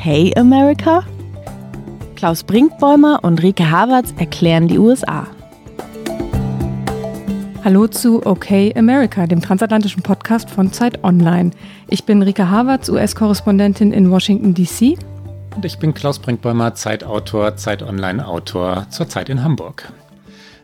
Okay America? Klaus Brinkbäumer und Rike Havertz erklären die USA. Hallo zu OK America, dem transatlantischen Podcast von Zeit Online. Ich bin Rike Havertz, US-Korrespondentin in Washington, D.C. Und ich bin Klaus Brinkbäumer, Zeitautor, Zeit Online-Autor, zurzeit in Hamburg.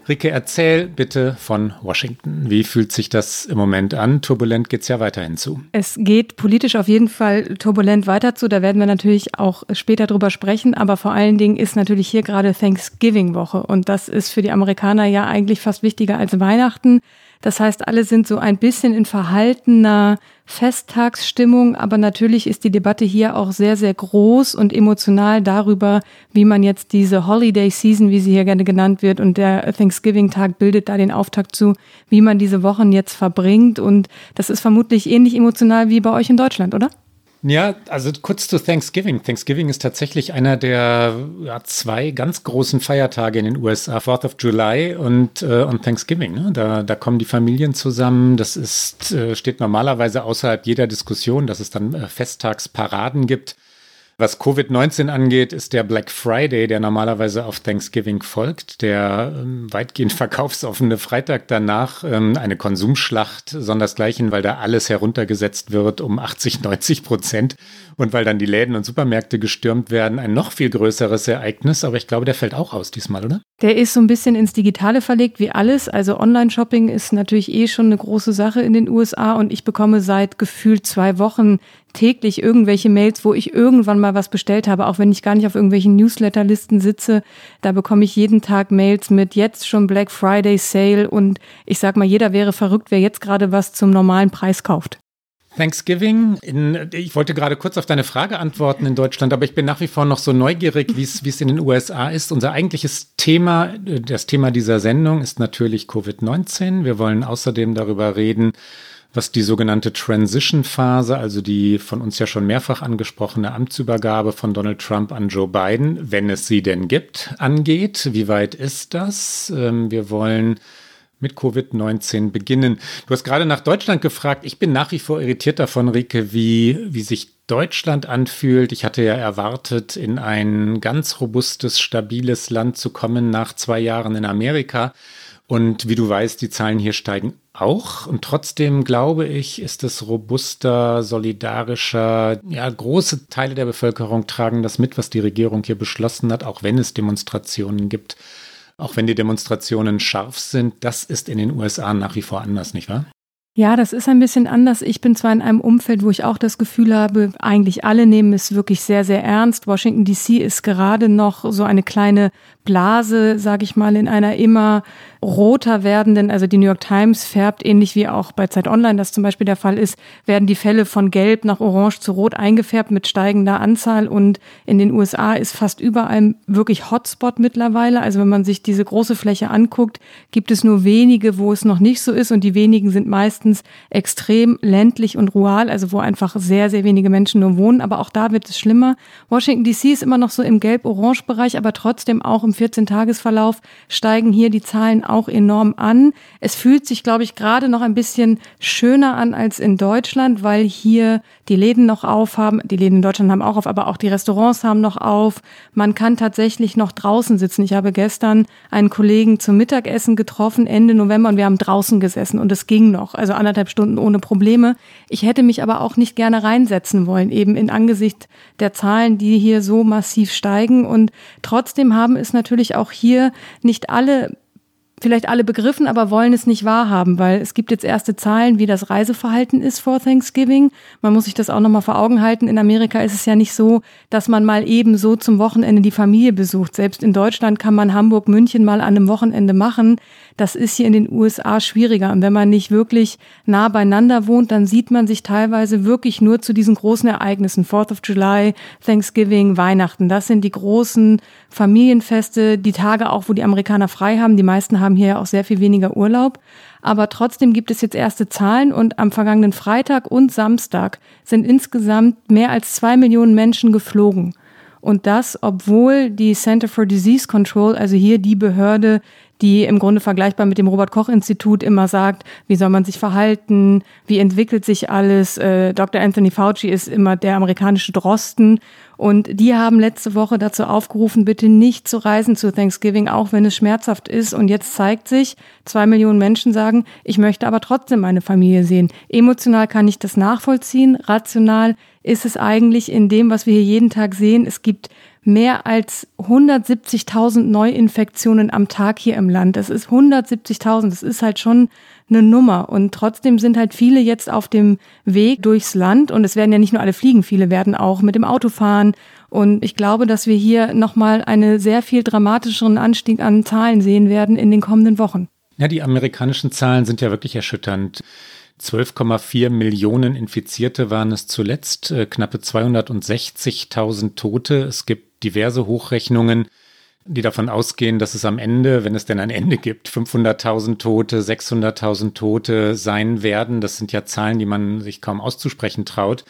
Rike, erzähl bitte von Washington. Wie fühlt sich das im Moment an? Turbulent geht es ja weiterhin zu. Es geht politisch auf jeden Fall turbulent weiter zu. Da werden wir natürlich auch später drüber sprechen. Aber vor allen Dingen ist natürlich hier gerade Thanksgiving-Woche. Und das ist für die Amerikaner ja eigentlich fast wichtiger als Weihnachten. Das heißt, alle sind so ein bisschen in verhaltener Festtagsstimmung, aber natürlich ist die Debatte hier auch sehr, sehr groß und emotional darüber, wie man jetzt diese Holiday Season, wie sie hier gerne genannt wird, und der Thanksgiving-Tag bildet da den Auftakt zu, wie man diese Wochen jetzt verbringt. Und das ist vermutlich ähnlich emotional wie bei euch in Deutschland, oder? Ja, also kurz zu Thanksgiving. Thanksgiving ist tatsächlich einer der ja, zwei ganz großen Feiertage in den USA, Fourth of July und, äh, und Thanksgiving. Ne? Da, da kommen die Familien zusammen. Das ist, äh, steht normalerweise außerhalb jeder Diskussion, dass es dann äh, Festtagsparaden gibt. Was Covid-19 angeht, ist der Black Friday, der normalerweise auf Thanksgiving folgt, der ähm, weitgehend verkaufsoffene Freitag danach ähm, eine Konsumschlacht, sondersgleichen, weil da alles heruntergesetzt wird um 80, 90 Prozent und weil dann die Läden und Supermärkte gestürmt werden, ein noch viel größeres Ereignis. Aber ich glaube, der fällt auch aus diesmal, oder? Der ist so ein bisschen ins Digitale verlegt wie alles. Also Online-Shopping ist natürlich eh schon eine große Sache in den USA und ich bekomme seit gefühlt zwei Wochen täglich irgendwelche Mails, wo ich irgendwann mal was bestellt habe, auch wenn ich gar nicht auf irgendwelchen Newsletterlisten sitze. Da bekomme ich jeden Tag Mails mit jetzt schon Black Friday Sale und ich sag mal, jeder wäre verrückt, wer jetzt gerade was zum normalen Preis kauft. Thanksgiving. In, ich wollte gerade kurz auf deine Frage antworten in Deutschland, aber ich bin nach wie vor noch so neugierig, wie es in den USA ist. Unser eigentliches Thema, das Thema dieser Sendung ist natürlich Covid-19. Wir wollen außerdem darüber reden, was die sogenannte Transition-Phase, also die von uns ja schon mehrfach angesprochene Amtsübergabe von Donald Trump an Joe Biden, wenn es sie denn gibt, angeht. Wie weit ist das? Ähm, wir wollen mit Covid-19 beginnen. Du hast gerade nach Deutschland gefragt. Ich bin nach wie vor irritiert davon, Rike, wie, wie sich Deutschland anfühlt. Ich hatte ja erwartet, in ein ganz robustes, stabiles Land zu kommen nach zwei Jahren in Amerika. Und wie du weißt, die Zahlen hier steigen auch. Und trotzdem glaube ich, ist es robuster, solidarischer. Ja, große Teile der Bevölkerung tragen das mit, was die Regierung hier beschlossen hat, auch wenn es Demonstrationen gibt. Auch wenn die Demonstrationen scharf sind, das ist in den USA nach wie vor anders, nicht wahr? Ja, das ist ein bisschen anders. Ich bin zwar in einem Umfeld, wo ich auch das Gefühl habe, eigentlich alle nehmen es wirklich sehr, sehr ernst. Washington DC ist gerade noch so eine kleine Blase, sage ich mal, in einer immer roter werdenden, also die New York Times färbt ähnlich wie auch bei Zeit Online, das zum Beispiel der Fall ist, werden die Fälle von gelb nach orange zu rot eingefärbt mit steigender Anzahl und in den USA ist fast überall wirklich Hotspot mittlerweile. Also wenn man sich diese große Fläche anguckt, gibt es nur wenige, wo es noch nicht so ist und die wenigen sind meistens extrem ländlich und rural, also wo einfach sehr, sehr wenige Menschen nur wohnen. Aber auch da wird es schlimmer. Washington DC ist immer noch so im gelb-orange-Bereich, aber trotzdem auch im 14-Tagesverlauf steigen hier die Zahlen auch enorm an. Es fühlt sich, glaube ich, gerade noch ein bisschen schöner an als in Deutschland, weil hier die Läden noch aufhaben. Die Läden in Deutschland haben auch auf, aber auch die Restaurants haben noch auf. Man kann tatsächlich noch draußen sitzen. Ich habe gestern einen Kollegen zum Mittagessen getroffen, Ende November, und wir haben draußen gesessen und es ging noch, also anderthalb Stunden ohne Probleme. Ich hätte mich aber auch nicht gerne reinsetzen wollen, eben in Angesicht der Zahlen, die hier so massiv steigen. Und trotzdem haben es natürlich auch hier nicht alle vielleicht alle begriffen, aber wollen es nicht wahrhaben, weil es gibt jetzt erste Zahlen, wie das Reiseverhalten ist vor Thanksgiving. Man muss sich das auch nochmal vor Augen halten. In Amerika ist es ja nicht so, dass man mal eben so zum Wochenende die Familie besucht. Selbst in Deutschland kann man Hamburg, München mal an einem Wochenende machen. Das ist hier in den USA schwieriger. Und wenn man nicht wirklich nah beieinander wohnt, dann sieht man sich teilweise wirklich nur zu diesen großen Ereignissen. Fourth of July, Thanksgiving, Weihnachten. Das sind die großen Familienfeste, die Tage auch, wo die Amerikaner frei haben. Die meisten haben hier ja auch sehr viel weniger Urlaub. Aber trotzdem gibt es jetzt erste Zahlen und am vergangenen Freitag und Samstag sind insgesamt mehr als zwei Millionen Menschen geflogen. Und das, obwohl die Center for Disease Control, also hier die Behörde, die im Grunde vergleichbar mit dem Robert Koch Institut immer sagt, wie soll man sich verhalten, wie entwickelt sich alles. Äh, Dr. Anthony Fauci ist immer der amerikanische Drosten Und die haben letzte Woche dazu aufgerufen, bitte nicht zu reisen zu Thanksgiving, auch wenn es schmerzhaft ist. Und jetzt zeigt sich, zwei Millionen Menschen sagen, ich möchte aber trotzdem meine Familie sehen. Emotional kann ich das nachvollziehen. Rational ist es eigentlich in dem, was wir hier jeden Tag sehen. Es gibt mehr als 170.000 Neuinfektionen am Tag hier im Land. Das ist 170.000. Das ist halt schon eine Nummer. Und trotzdem sind halt viele jetzt auf dem Weg durchs Land. Und es werden ja nicht nur alle fliegen, viele werden auch mit dem Auto fahren. Und ich glaube, dass wir hier nochmal einen sehr viel dramatischeren Anstieg an Zahlen sehen werden in den kommenden Wochen. Ja, die amerikanischen Zahlen sind ja wirklich erschütternd. 12,4 Millionen Infizierte waren es zuletzt, äh, knappe 260.000 Tote. Es gibt diverse Hochrechnungen, die davon ausgehen, dass es am Ende, wenn es denn ein Ende gibt, 500.000 Tote, 600.000 Tote sein werden. Das sind ja Zahlen, die man sich kaum auszusprechen traut.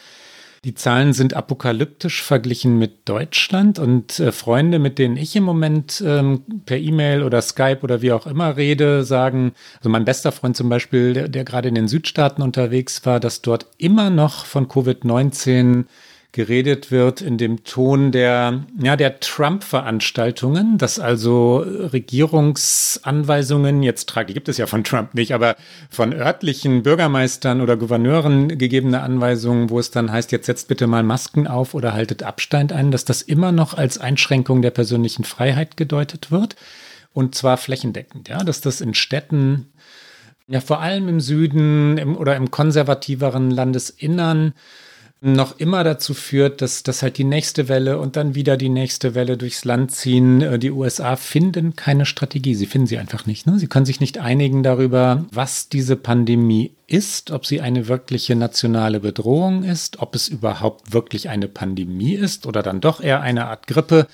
Die Zahlen sind apokalyptisch verglichen mit Deutschland und äh, Freunde, mit denen ich im Moment ähm, per E-Mail oder Skype oder wie auch immer rede, sagen, also mein bester Freund zum Beispiel, der, der gerade in den Südstaaten unterwegs war, dass dort immer noch von Covid-19 geredet wird in dem Ton der, ja, der Trump-Veranstaltungen, dass also Regierungsanweisungen, jetzt trage, gibt es ja von Trump nicht, aber von örtlichen Bürgermeistern oder Gouverneuren gegebene Anweisungen, wo es dann heißt, jetzt setzt bitte mal Masken auf oder haltet Abstand ein, dass das immer noch als Einschränkung der persönlichen Freiheit gedeutet wird. Und zwar flächendeckend, ja, dass das in Städten ja, vor allem im Süden im, oder im konservativeren Landesinnern noch immer dazu führt, dass, dass halt die nächste Welle und dann wieder die nächste Welle durchs Land ziehen. Äh, die USA finden keine Strategie. Sie finden sie einfach nicht. Ne? Sie können sich nicht einigen darüber, was diese Pandemie ist, ob sie eine wirkliche nationale Bedrohung ist, ob es überhaupt wirklich eine Pandemie ist oder dann doch eher eine Art Grippe.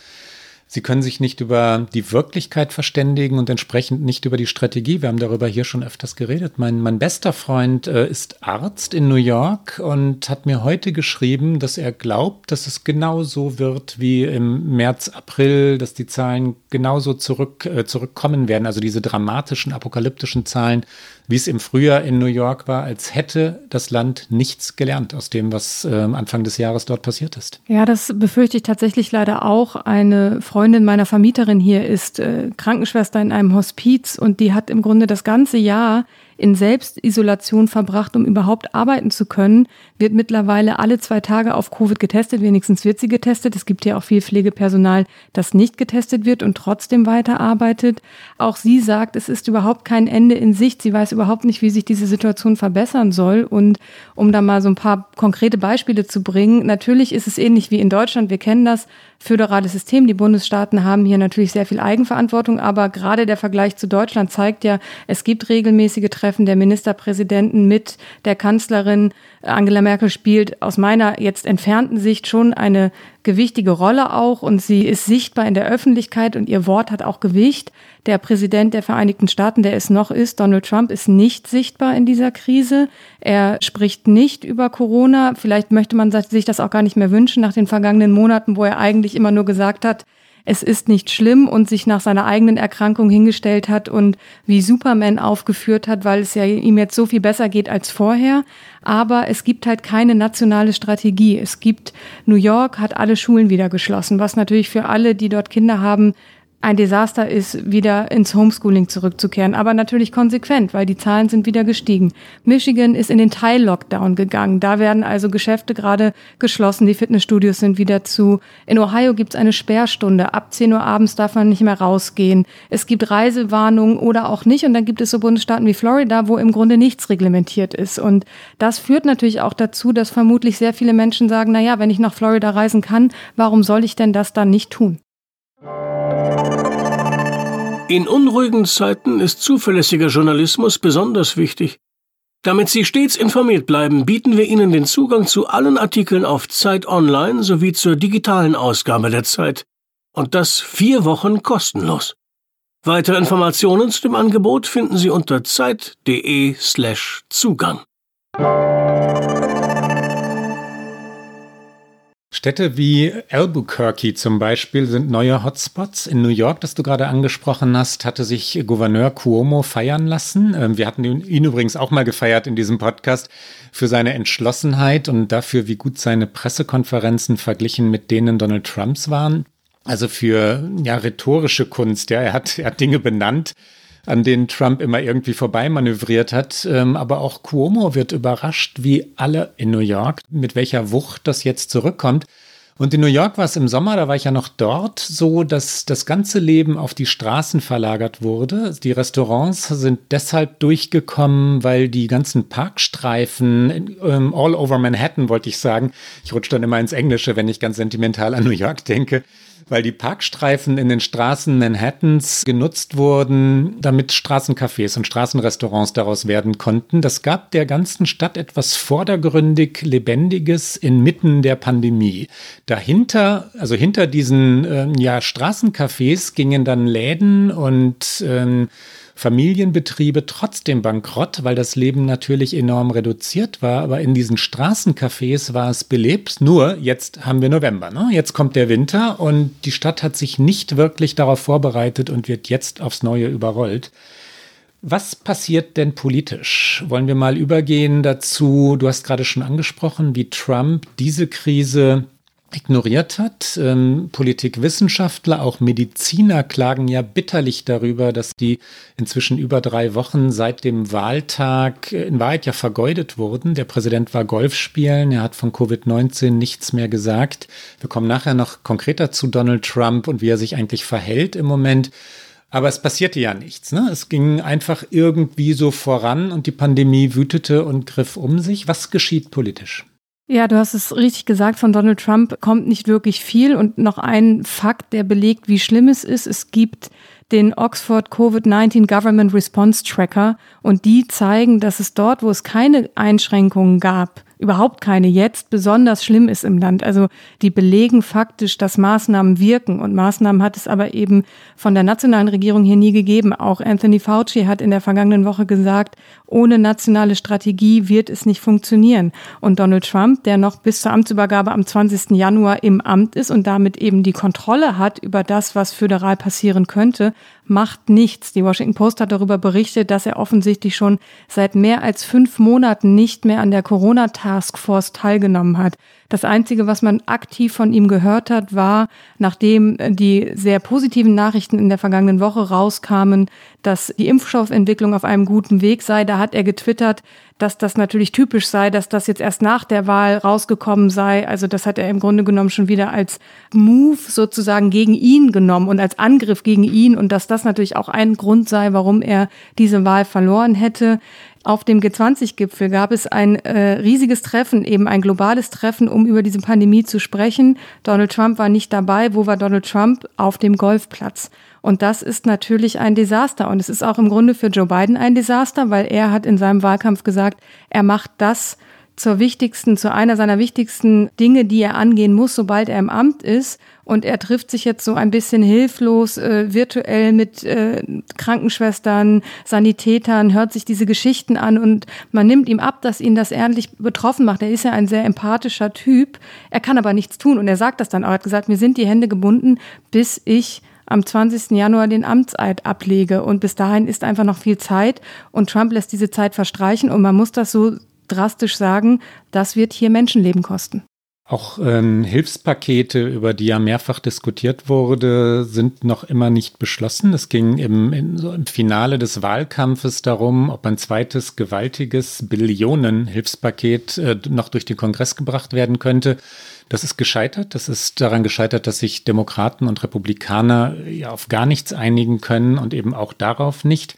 Sie können sich nicht über die Wirklichkeit verständigen und entsprechend nicht über die Strategie. Wir haben darüber hier schon öfters geredet. Mein, mein bester Freund äh, ist Arzt in New York und hat mir heute geschrieben, dass er glaubt, dass es genauso wird wie im März, April, dass die Zahlen genauso zurück, äh, zurückkommen werden. Also diese dramatischen, apokalyptischen Zahlen wie es im Frühjahr in New York war, als hätte das Land nichts gelernt aus dem, was äh, Anfang des Jahres dort passiert ist. Ja, das befürchte ich tatsächlich leider auch. Eine Freundin meiner Vermieterin hier ist äh, Krankenschwester in einem Hospiz und die hat im Grunde das ganze Jahr in Selbstisolation verbracht, um überhaupt arbeiten zu können, wird mittlerweile alle zwei Tage auf Covid getestet. Wenigstens wird sie getestet. Es gibt ja auch viel Pflegepersonal, das nicht getestet wird und trotzdem weiterarbeitet. Auch sie sagt, es ist überhaupt kein Ende in Sicht. Sie weiß überhaupt nicht, wie sich diese Situation verbessern soll. Und um da mal so ein paar konkrete Beispiele zu bringen, natürlich ist es ähnlich wie in Deutschland. Wir kennen das föderale System. Die Bundesstaaten haben hier natürlich sehr viel Eigenverantwortung, aber gerade der Vergleich zu Deutschland zeigt ja, es gibt regelmäßige Treffen der Ministerpräsidenten mit der Kanzlerin. Angela Merkel spielt aus meiner jetzt entfernten Sicht schon eine gewichtige Rolle auch und sie ist sichtbar in der Öffentlichkeit und ihr Wort hat auch Gewicht. Der Präsident der Vereinigten Staaten, der es noch ist, Donald Trump, ist nicht sichtbar in dieser Krise. Er spricht nicht über Corona. Vielleicht möchte man sich das auch gar nicht mehr wünschen nach den vergangenen Monaten, wo er eigentlich immer nur gesagt hat, es ist nicht schlimm und sich nach seiner eigenen Erkrankung hingestellt hat und wie Superman aufgeführt hat, weil es ja ihm jetzt so viel besser geht als vorher. Aber es gibt halt keine nationale Strategie. Es gibt, New York hat alle Schulen wieder geschlossen, was natürlich für alle, die dort Kinder haben, ein Desaster ist, wieder ins Homeschooling zurückzukehren, aber natürlich konsequent, weil die Zahlen sind wieder gestiegen. Michigan ist in den Teil-Lockdown gegangen. Da werden also Geschäfte gerade geschlossen, die Fitnessstudios sind wieder zu. In Ohio gibt es eine Sperrstunde. Ab 10 Uhr abends darf man nicht mehr rausgehen. Es gibt Reisewarnungen oder auch nicht. Und dann gibt es so Bundesstaaten wie Florida, wo im Grunde nichts reglementiert ist. Und das führt natürlich auch dazu, dass vermutlich sehr viele Menschen sagen, na ja, wenn ich nach Florida reisen kann, warum soll ich denn das dann nicht tun? In unruhigen Zeiten ist zuverlässiger Journalismus besonders wichtig. Damit Sie stets informiert bleiben, bieten wir Ihnen den Zugang zu allen Artikeln auf Zeit Online sowie zur digitalen Ausgabe der Zeit. Und das vier Wochen kostenlos. Weitere Informationen zu dem Angebot finden Sie unter zeit.de slash Zugang. Städte wie Albuquerque zum Beispiel sind neue Hotspots. In New York, das du gerade angesprochen hast, hatte sich Gouverneur Cuomo feiern lassen. Ähm, wir hatten ihn übrigens auch mal gefeiert in diesem Podcast für seine Entschlossenheit und dafür, wie gut seine Pressekonferenzen verglichen mit denen Donald Trumps waren. Also für ja, rhetorische Kunst. Ja, er hat, er hat Dinge benannt, an denen Trump immer irgendwie vorbeimanövriert hat. Ähm, aber auch Cuomo wird überrascht, wie alle in New York, mit welcher Wucht das jetzt zurückkommt. Und in New York war es im Sommer, da war ich ja noch dort, so, dass das ganze Leben auf die Straßen verlagert wurde. Die Restaurants sind deshalb durchgekommen, weil die ganzen Parkstreifen ähm, all over Manhattan, wollte ich sagen, ich rutsche dann immer ins Englische, wenn ich ganz sentimental an New York denke, weil die Parkstreifen in den Straßen Manhattans genutzt wurden, damit Straßencafés und Straßenrestaurants daraus werden konnten. Das gab der ganzen Stadt etwas vordergründig Lebendiges inmitten der Pandemie. Dahinter, also hinter diesen äh, ja, Straßencafés gingen dann Läden und ähm, Familienbetriebe trotzdem bankrott, weil das Leben natürlich enorm reduziert war. Aber in diesen Straßencafés war es belebt. Nur jetzt haben wir November. Ne? Jetzt kommt der Winter und die Stadt hat sich nicht wirklich darauf vorbereitet und wird jetzt aufs Neue überrollt. Was passiert denn politisch? Wollen wir mal übergehen dazu? Du hast gerade schon angesprochen, wie Trump diese Krise ignoriert hat. Ähm, Politikwissenschaftler, auch Mediziner klagen ja bitterlich darüber, dass die inzwischen über drei Wochen seit dem Wahltag in Wahrheit ja vergeudet wurden. Der Präsident war Golf spielen, er hat von Covid-19 nichts mehr gesagt. Wir kommen nachher noch konkreter zu Donald Trump und wie er sich eigentlich verhält im Moment. Aber es passierte ja nichts. Ne? Es ging einfach irgendwie so voran und die Pandemie wütete und griff um sich. Was geschieht politisch? Ja, du hast es richtig gesagt, von Donald Trump kommt nicht wirklich viel. Und noch ein Fakt, der belegt, wie schlimm es ist. Es gibt den Oxford Covid-19 Government Response Tracker und die zeigen, dass es dort, wo es keine Einschränkungen gab, überhaupt keine jetzt besonders schlimm ist im Land. Also die belegen faktisch, dass Maßnahmen wirken und Maßnahmen hat es aber eben von der nationalen Regierung hier nie gegeben. Auch Anthony Fauci hat in der vergangenen Woche gesagt, ohne nationale Strategie wird es nicht funktionieren. Und Donald Trump, der noch bis zur Amtsübergabe am 20. Januar im Amt ist und damit eben die Kontrolle hat über das, was föderal passieren könnte, macht nichts. Die Washington Post hat darüber berichtet, dass er offensichtlich schon seit mehr als fünf Monaten nicht mehr an der Corona-Taskforce teilgenommen hat. Das Einzige, was man aktiv von ihm gehört hat, war, nachdem die sehr positiven Nachrichten in der vergangenen Woche rauskamen, dass die Impfstoffentwicklung auf einem guten Weg sei, da hat er getwittert, dass das natürlich typisch sei, dass das jetzt erst nach der Wahl rausgekommen sei. Also das hat er im Grunde genommen schon wieder als Move sozusagen gegen ihn genommen und als Angriff gegen ihn und dass das natürlich auch ein Grund sei, warum er diese Wahl verloren hätte. Auf dem G20-Gipfel gab es ein äh, riesiges Treffen, eben ein globales Treffen, um über diese Pandemie zu sprechen. Donald Trump war nicht dabei. Wo war Donald Trump? Auf dem Golfplatz. Und das ist natürlich ein Desaster. Und es ist auch im Grunde für Joe Biden ein Desaster, weil er hat in seinem Wahlkampf gesagt, er macht das zur wichtigsten, zu einer seiner wichtigsten Dinge, die er angehen muss, sobald er im Amt ist. Und er trifft sich jetzt so ein bisschen hilflos äh, virtuell mit äh, Krankenschwestern, Sanitätern, hört sich diese Geschichten an und man nimmt ihm ab, dass ihn das ehrlich betroffen macht. Er ist ja ein sehr empathischer Typ. Er kann aber nichts tun und er sagt das dann auch. Er hat gesagt, mir sind die Hände gebunden, bis ich am 20. Januar den Amtseid ablege. Und bis dahin ist einfach noch viel Zeit. Und Trump lässt diese Zeit verstreichen. Und man muss das so drastisch sagen, das wird hier Menschenleben kosten. Auch ähm, Hilfspakete, über die ja mehrfach diskutiert wurde, sind noch immer nicht beschlossen. Es ging im, in, so im Finale des Wahlkampfes darum, ob ein zweites gewaltiges Billionen-Hilfspaket äh, noch durch den Kongress gebracht werden könnte. Das ist gescheitert. Das ist daran gescheitert, dass sich Demokraten und Republikaner ja auf gar nichts einigen können und eben auch darauf nicht.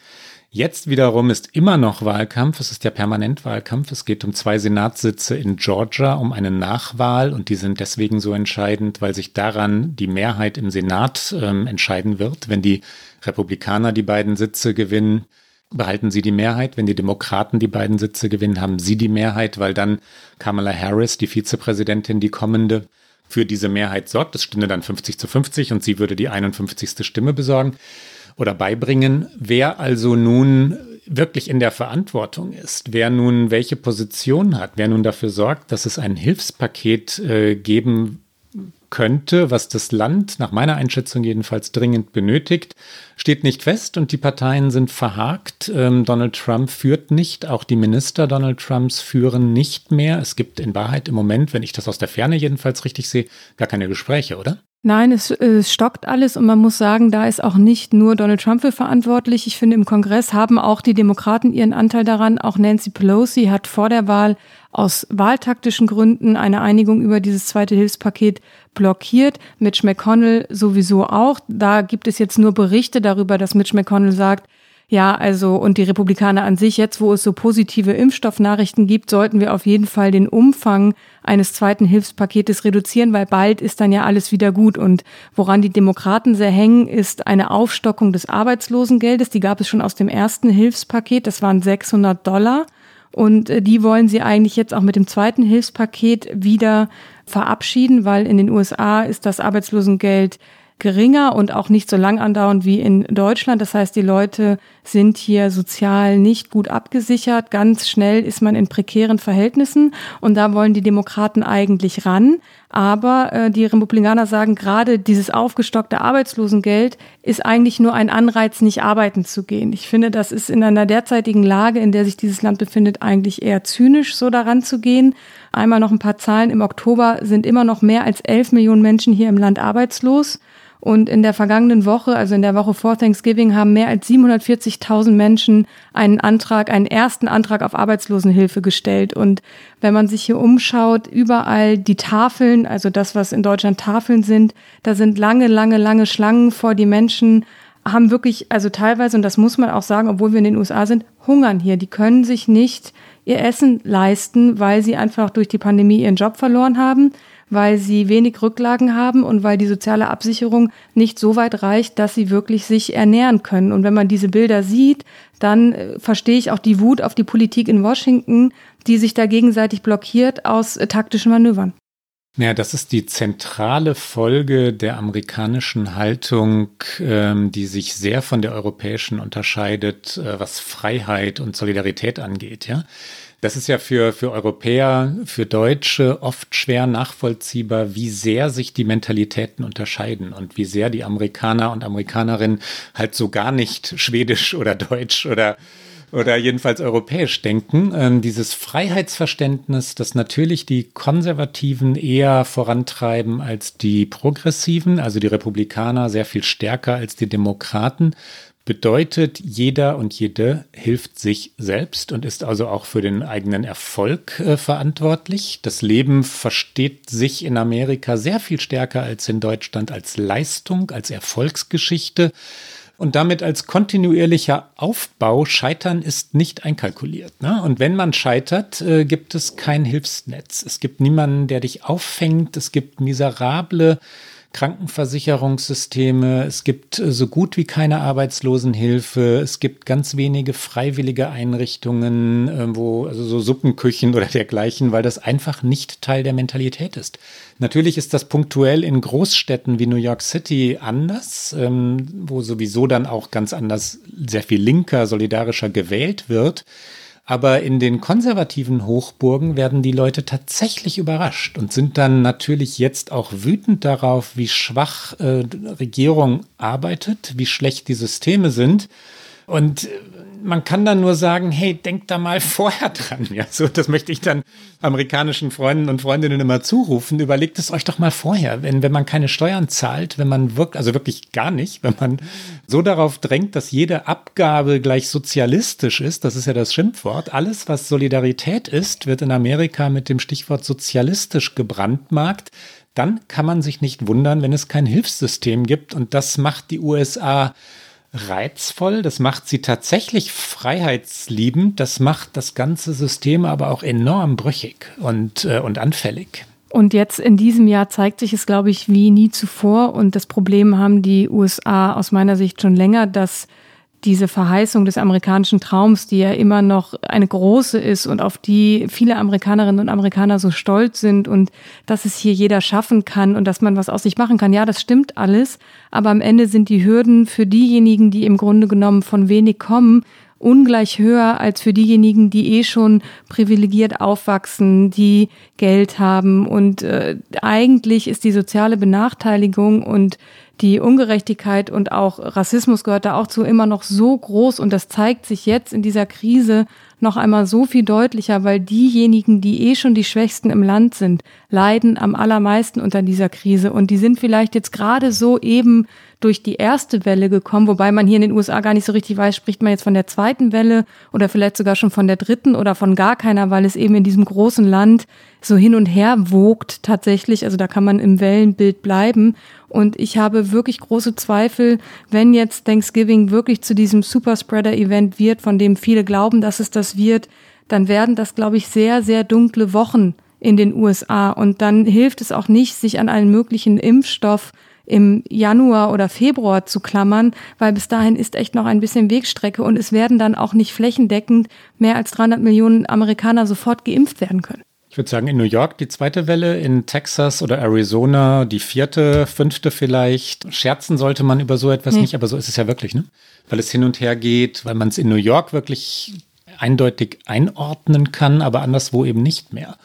Jetzt wiederum ist immer noch Wahlkampf. Es ist ja permanent Wahlkampf. Es geht um zwei Senatssitze in Georgia, um eine Nachwahl. Und die sind deswegen so entscheidend, weil sich daran die Mehrheit im Senat ähm, entscheiden wird. Wenn die Republikaner die beiden Sitze gewinnen, behalten sie die Mehrheit. Wenn die Demokraten die beiden Sitze gewinnen, haben sie die Mehrheit, weil dann Kamala Harris, die Vizepräsidentin, die kommende, für diese Mehrheit sorgt. Das stünde dann 50 zu 50 und sie würde die 51. Stimme besorgen oder beibringen. Wer also nun wirklich in der Verantwortung ist, wer nun welche Position hat, wer nun dafür sorgt, dass es ein Hilfspaket äh, geben könnte, was das Land nach meiner Einschätzung jedenfalls dringend benötigt, steht nicht fest und die Parteien sind verhakt. Ähm, Donald Trump führt nicht, auch die Minister Donald Trumps führen nicht mehr. Es gibt in Wahrheit im Moment, wenn ich das aus der Ferne jedenfalls richtig sehe, gar keine Gespräche, oder? Nein, es, es stockt alles und man muss sagen, da ist auch nicht nur Donald Trump für verantwortlich. Ich finde, im Kongress haben auch die Demokraten ihren Anteil daran. Auch Nancy Pelosi hat vor der Wahl aus wahltaktischen Gründen eine Einigung über dieses zweite Hilfspaket blockiert. Mitch McConnell sowieso auch. Da gibt es jetzt nur Berichte darüber, dass Mitch McConnell sagt, ja, also und die Republikaner an sich, jetzt wo es so positive Impfstoffnachrichten gibt, sollten wir auf jeden Fall den Umfang eines zweiten Hilfspaketes reduzieren, weil bald ist dann ja alles wieder gut. Und woran die Demokraten sehr hängen, ist eine Aufstockung des Arbeitslosengeldes. Die gab es schon aus dem ersten Hilfspaket, das waren 600 Dollar. Und äh, die wollen sie eigentlich jetzt auch mit dem zweiten Hilfspaket wieder verabschieden, weil in den USA ist das Arbeitslosengeld geringer und auch nicht so lang andauernd wie in Deutschland. Das heißt, die Leute sind hier sozial nicht gut abgesichert. Ganz schnell ist man in prekären Verhältnissen und da wollen die Demokraten eigentlich ran. Aber äh, die Republikaner sagen, gerade dieses aufgestockte Arbeitslosengeld ist eigentlich nur ein Anreiz, nicht arbeiten zu gehen. Ich finde, das ist in einer derzeitigen Lage, in der sich dieses Land befindet, eigentlich eher zynisch, so daran zu gehen. Einmal noch ein paar Zahlen. Im Oktober sind immer noch mehr als elf Millionen Menschen hier im Land arbeitslos. Und in der vergangenen Woche, also in der Woche vor Thanksgiving, haben mehr als 740.000 Menschen einen Antrag, einen ersten Antrag auf Arbeitslosenhilfe gestellt. Und wenn man sich hier umschaut, überall die Tafeln, also das, was in Deutschland Tafeln sind, da sind lange, lange, lange Schlangen vor. Die Menschen haben wirklich, also teilweise, und das muss man auch sagen, obwohl wir in den USA sind, hungern hier. Die können sich nicht ihr Essen leisten, weil sie einfach durch die Pandemie ihren Job verloren haben weil sie wenig Rücklagen haben und weil die soziale Absicherung nicht so weit reicht, dass sie wirklich sich ernähren können. Und wenn man diese Bilder sieht, dann äh, verstehe ich auch die Wut auf die Politik in Washington, die sich da gegenseitig blockiert aus äh, taktischen Manövern. Ja, das ist die zentrale Folge der amerikanischen Haltung, ähm, die sich sehr von der europäischen unterscheidet, äh, was Freiheit und Solidarität angeht. Ja, das ist ja für, für Europäer, für Deutsche oft schwer nachvollziehbar, wie sehr sich die Mentalitäten unterscheiden und wie sehr die Amerikaner und Amerikanerinnen halt so gar nicht schwedisch oder deutsch oder oder jedenfalls europäisch denken. Ähm, dieses Freiheitsverständnis, das natürlich die Konservativen eher vorantreiben als die Progressiven, also die Republikaner sehr viel stärker als die Demokraten, bedeutet, jeder und jede hilft sich selbst und ist also auch für den eigenen Erfolg äh, verantwortlich. Das Leben versteht sich in Amerika sehr viel stärker als in Deutschland als Leistung, als Erfolgsgeschichte und damit als kontinuierlicher Aufbau. Scheitern ist nicht einkalkuliert. Ne? Und wenn man scheitert, äh, gibt es kein Hilfsnetz. Es gibt niemanden, der dich auffängt. Es gibt miserable Krankenversicherungssysteme, es gibt äh, so gut wie keine Arbeitslosenhilfe, es gibt ganz wenige freiwillige Einrichtungen, äh, wo, also so Suppenküchen oder dergleichen, weil das einfach nicht Teil der Mentalität ist. Natürlich ist das punktuell in Großstädten wie New York City anders, ähm, wo sowieso dann auch ganz anders sehr viel linker, solidarischer gewählt wird. Aber in den konservativen Hochburgen werden die Leute tatsächlich überrascht und sind dann natürlich jetzt auch wütend darauf, wie schwach äh, Regierung arbeitet, wie schlecht die Systeme sind. Und äh, man kann dann nur sagen, hey, denkt da mal vorher dran. Ja, so, das möchte ich dann amerikanischen Freunden und Freundinnen immer zurufen. Überlegt es euch doch mal vorher. Wenn, wenn man keine Steuern zahlt, wenn man wirkt, also wirklich gar nicht, wenn man so darauf drängt, dass jede Abgabe gleich sozialistisch ist, das ist ja das Schimpfwort. Alles, was Solidarität ist, wird in Amerika mit dem Stichwort sozialistisch gebrandmarkt dann kann man sich nicht wundern, wenn es kein Hilfssystem gibt. Und das macht die USA reizvoll, das macht sie tatsächlich freiheitsliebend, das macht das ganze System aber auch enorm brüchig und, äh, und anfällig. Und jetzt in diesem Jahr zeigt sich es, glaube ich, wie nie zuvor. Und das Problem haben die USA aus meiner Sicht schon länger, dass diese Verheißung des amerikanischen Traums, die ja immer noch eine große ist und auf die viele Amerikanerinnen und Amerikaner so stolz sind und dass es hier jeder schaffen kann und dass man was aus sich machen kann. Ja, das stimmt alles, aber am Ende sind die Hürden für diejenigen, die im Grunde genommen von wenig kommen ungleich höher als für diejenigen, die eh schon privilegiert aufwachsen, die Geld haben. Und äh, eigentlich ist die soziale Benachteiligung und die Ungerechtigkeit und auch Rassismus gehört da auch zu immer noch so groß. Und das zeigt sich jetzt in dieser Krise noch einmal so viel deutlicher, weil diejenigen, die eh schon die Schwächsten im Land sind, leiden am allermeisten unter dieser Krise. Und die sind vielleicht jetzt gerade so eben durch die erste Welle gekommen, wobei man hier in den USA gar nicht so richtig weiß, spricht man jetzt von der zweiten Welle oder vielleicht sogar schon von der dritten oder von gar keiner, weil es eben in diesem großen Land so hin und her wogt tatsächlich. Also da kann man im Wellenbild bleiben. Und ich habe wirklich große Zweifel, wenn jetzt Thanksgiving wirklich zu diesem Superspreader-Event wird, von dem viele glauben, dass es das wird, dann werden das, glaube ich, sehr, sehr dunkle Wochen in den USA. Und dann hilft es auch nicht, sich an einen möglichen Impfstoff im Januar oder Februar zu klammern, weil bis dahin ist echt noch ein bisschen Wegstrecke und es werden dann auch nicht flächendeckend mehr als 300 Millionen Amerikaner sofort geimpft werden können. Ich würde sagen, in New York die zweite Welle, in Texas oder Arizona die vierte, fünfte vielleicht. Scherzen sollte man über so etwas nee. nicht, aber so ist es ja wirklich, ne? Weil es hin und her geht, weil man es in New York wirklich eindeutig einordnen kann, aber anderswo eben nicht mehr.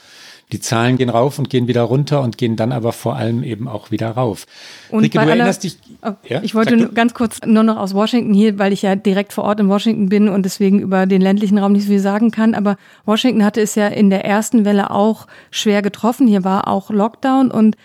Die Zahlen gehen rauf und gehen wieder runter und gehen dann aber vor allem eben auch wieder rauf. Und Rike, du aller, erinnerst dich. Oh, ja, ich wollte ganz kurz nur noch aus Washington hier, weil ich ja direkt vor Ort in Washington bin und deswegen über den ländlichen Raum nicht so viel sagen kann. Aber Washington hatte es ja in der ersten Welle auch schwer getroffen. Hier war auch Lockdown und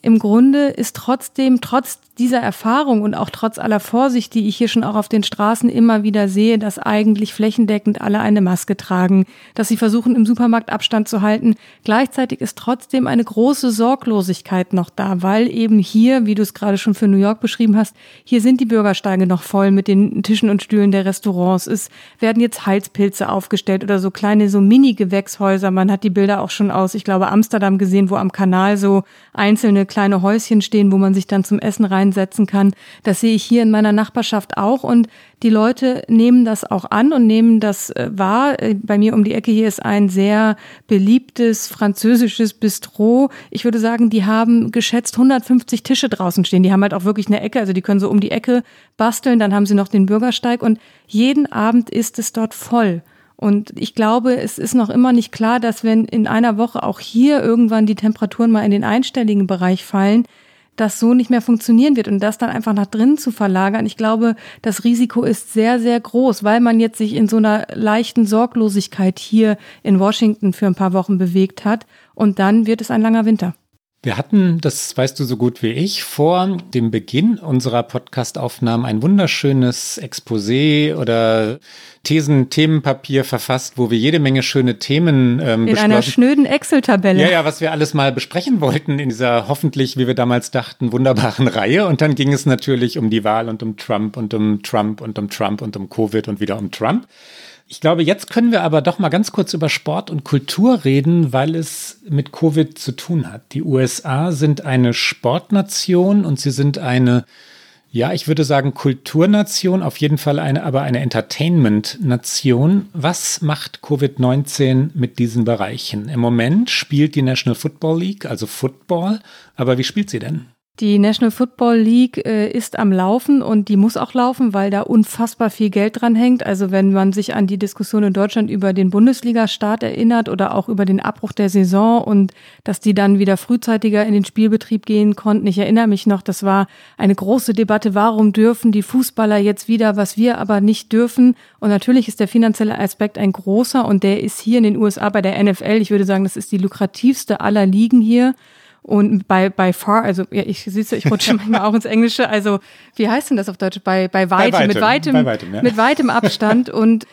im Grunde ist trotzdem, trotz dieser Erfahrung und auch trotz aller Vorsicht, die ich hier schon auch auf den Straßen immer wieder sehe, dass eigentlich flächendeckend alle eine Maske tragen, dass sie versuchen, im Supermarkt Abstand zu halten. Gleichzeitig ist trotzdem eine große Sorglosigkeit noch da, weil eben hier, wie du es gerade schon für New York beschrieben hast, hier sind die Bürgersteige noch voll mit den Tischen und Stühlen der Restaurants. Es werden jetzt Heizpilze aufgestellt oder so kleine, so Mini-Gewächshäuser. Man hat die Bilder auch schon aus, ich glaube, Amsterdam gesehen, wo am Kanal so einzelne kleine Häuschen stehen, wo man sich dann zum Essen rein einsetzen kann. Das sehe ich hier in meiner Nachbarschaft auch und die Leute nehmen das auch an und nehmen das äh, wahr. Äh, bei mir um die Ecke hier ist ein sehr beliebtes französisches Bistro. Ich würde sagen, die haben geschätzt 150 Tische draußen stehen. Die haben halt auch wirklich eine Ecke, also die können so um die Ecke basteln. Dann haben sie noch den Bürgersteig und jeden Abend ist es dort voll. Und ich glaube, es ist noch immer nicht klar, dass wenn in einer Woche auch hier irgendwann die Temperaturen mal in den einstelligen Bereich fallen, das so nicht mehr funktionieren wird und das dann einfach nach drinnen zu verlagern. Ich glaube, das Risiko ist sehr, sehr groß, weil man jetzt sich in so einer leichten Sorglosigkeit hier in Washington für ein paar Wochen bewegt hat und dann wird es ein langer Winter. Wir hatten, das weißt du so gut wie ich, vor dem Beginn unserer Podcast-Aufnahmen ein wunderschönes Exposé oder Thesen, Themenpapier verfasst, wo wir jede Menge schöne Themen ähm, In einer schnöden Excel-Tabelle. Ja, ja, was wir alles mal besprechen wollten in dieser hoffentlich, wie wir damals dachten, wunderbaren Reihe. Und dann ging es natürlich um die Wahl und um Trump und um Trump und um Trump und um Covid und wieder um Trump. Ich glaube, jetzt können wir aber doch mal ganz kurz über Sport und Kultur reden, weil es mit Covid zu tun hat. Die USA sind eine Sportnation und sie sind eine, ja, ich würde sagen Kulturnation, auf jeden Fall eine, aber eine Entertainment-Nation. Was macht Covid-19 mit diesen Bereichen? Im Moment spielt die National Football League, also Football, aber wie spielt sie denn? Die National Football League äh, ist am Laufen und die muss auch laufen, weil da unfassbar viel Geld dran hängt. Also wenn man sich an die Diskussion in Deutschland über den Bundesliga-Start erinnert oder auch über den Abbruch der Saison und dass die dann wieder frühzeitiger in den Spielbetrieb gehen konnten. Ich erinnere mich noch, das war eine große Debatte, warum dürfen die Fußballer jetzt wieder, was wir aber nicht dürfen. Und natürlich ist der finanzielle Aspekt ein großer und der ist hier in den USA bei der NFL, ich würde sagen, das ist die lukrativste aller Ligen hier. Und bei, bei far, also ja, ich siehst ich rutsche manchmal auch ins Englische. Also wie heißt denn das auf Deutsch? Bei, bei weitem, bei weitem mit weitem, weitem, ja. mit weitem Abstand. Und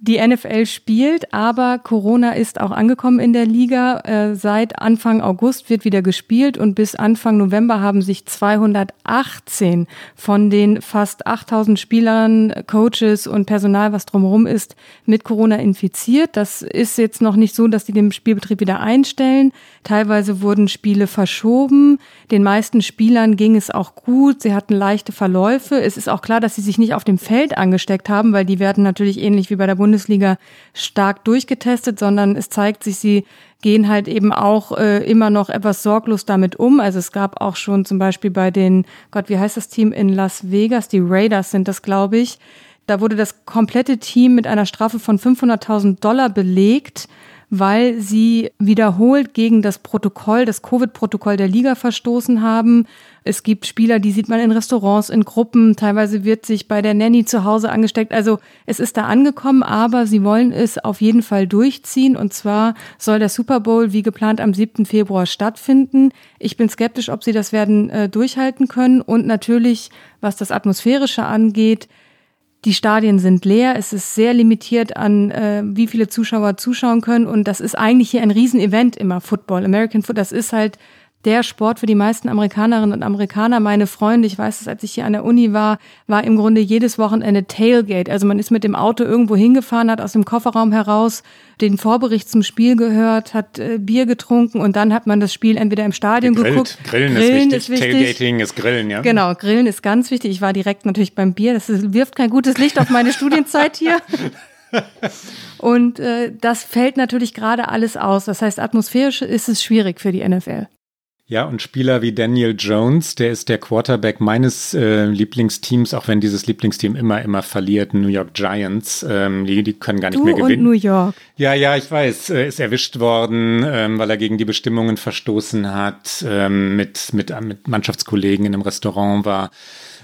die NFL spielt, aber Corona ist auch angekommen in der Liga. Äh, seit Anfang August wird wieder gespielt und bis Anfang November haben sich 218 von den fast 8000 Spielern, Coaches und Personal, was drumherum ist, mit Corona infiziert. Das ist jetzt noch nicht so, dass die den Spielbetrieb wieder einstellen. Teilweise wurden Spiele verschoben. Den meisten Spielern ging es auch gut. Sie hatten leichte Verläufe. Es ist auch klar, dass sie sich nicht auf dem Feld angesteckt haben, weil die werden natürlich ähnlich wie bei der Bundesliga Bundesliga stark durchgetestet, sondern es zeigt sich, sie gehen halt eben auch äh, immer noch etwas sorglos damit um. Also es gab auch schon zum Beispiel bei den, Gott, wie heißt das Team in Las Vegas? Die Raiders sind das, glaube ich. Da wurde das komplette Team mit einer Strafe von 500.000 Dollar belegt weil sie wiederholt gegen das Protokoll, das Covid-Protokoll der Liga verstoßen haben. Es gibt Spieler, die sieht man in Restaurants, in Gruppen. Teilweise wird sich bei der Nanny zu Hause angesteckt. Also es ist da angekommen, aber sie wollen es auf jeden Fall durchziehen. Und zwar soll der Super Bowl wie geplant am 7. Februar stattfinden. Ich bin skeptisch, ob sie das werden äh, durchhalten können. Und natürlich, was das Atmosphärische angeht, die Stadien sind leer, es ist sehr limitiert an, äh, wie viele Zuschauer zuschauen können. Und das ist eigentlich hier ein Riesenevent immer, Football, American Football. Das ist halt der Sport für die meisten Amerikanerinnen und Amerikaner. Meine Freunde, ich weiß es, als ich hier an der Uni war, war im Grunde jedes Wochenende Tailgate. Also man ist mit dem Auto irgendwo hingefahren, hat aus dem Kofferraum heraus den Vorbericht zum Spiel gehört, hat äh, Bier getrunken und dann hat man das Spiel entweder im Stadion Gegrillt. geguckt. Grillen, Grillen ist, wichtig. ist, wichtig. Tailgating ist Grillen, ja. Genau, Grillen ist ganz wichtig. Ich war direkt natürlich beim Bier. Das wirft kein gutes Licht auf meine Studienzeit hier. Und äh, das fällt natürlich gerade alles aus. Das heißt, atmosphärisch ist es schwierig für die NFL. Ja, und Spieler wie Daniel Jones, der ist der Quarterback meines äh, Lieblingsteams, auch wenn dieses Lieblingsteam immer, immer verliert, New York Giants. Ähm, die, die können gar nicht du mehr gewinnen. Und New York. Ja, ja, ich weiß. Äh, ist erwischt worden, ähm, weil er gegen die Bestimmungen verstoßen hat, ähm, mit, mit, mit Mannschaftskollegen in einem Restaurant war.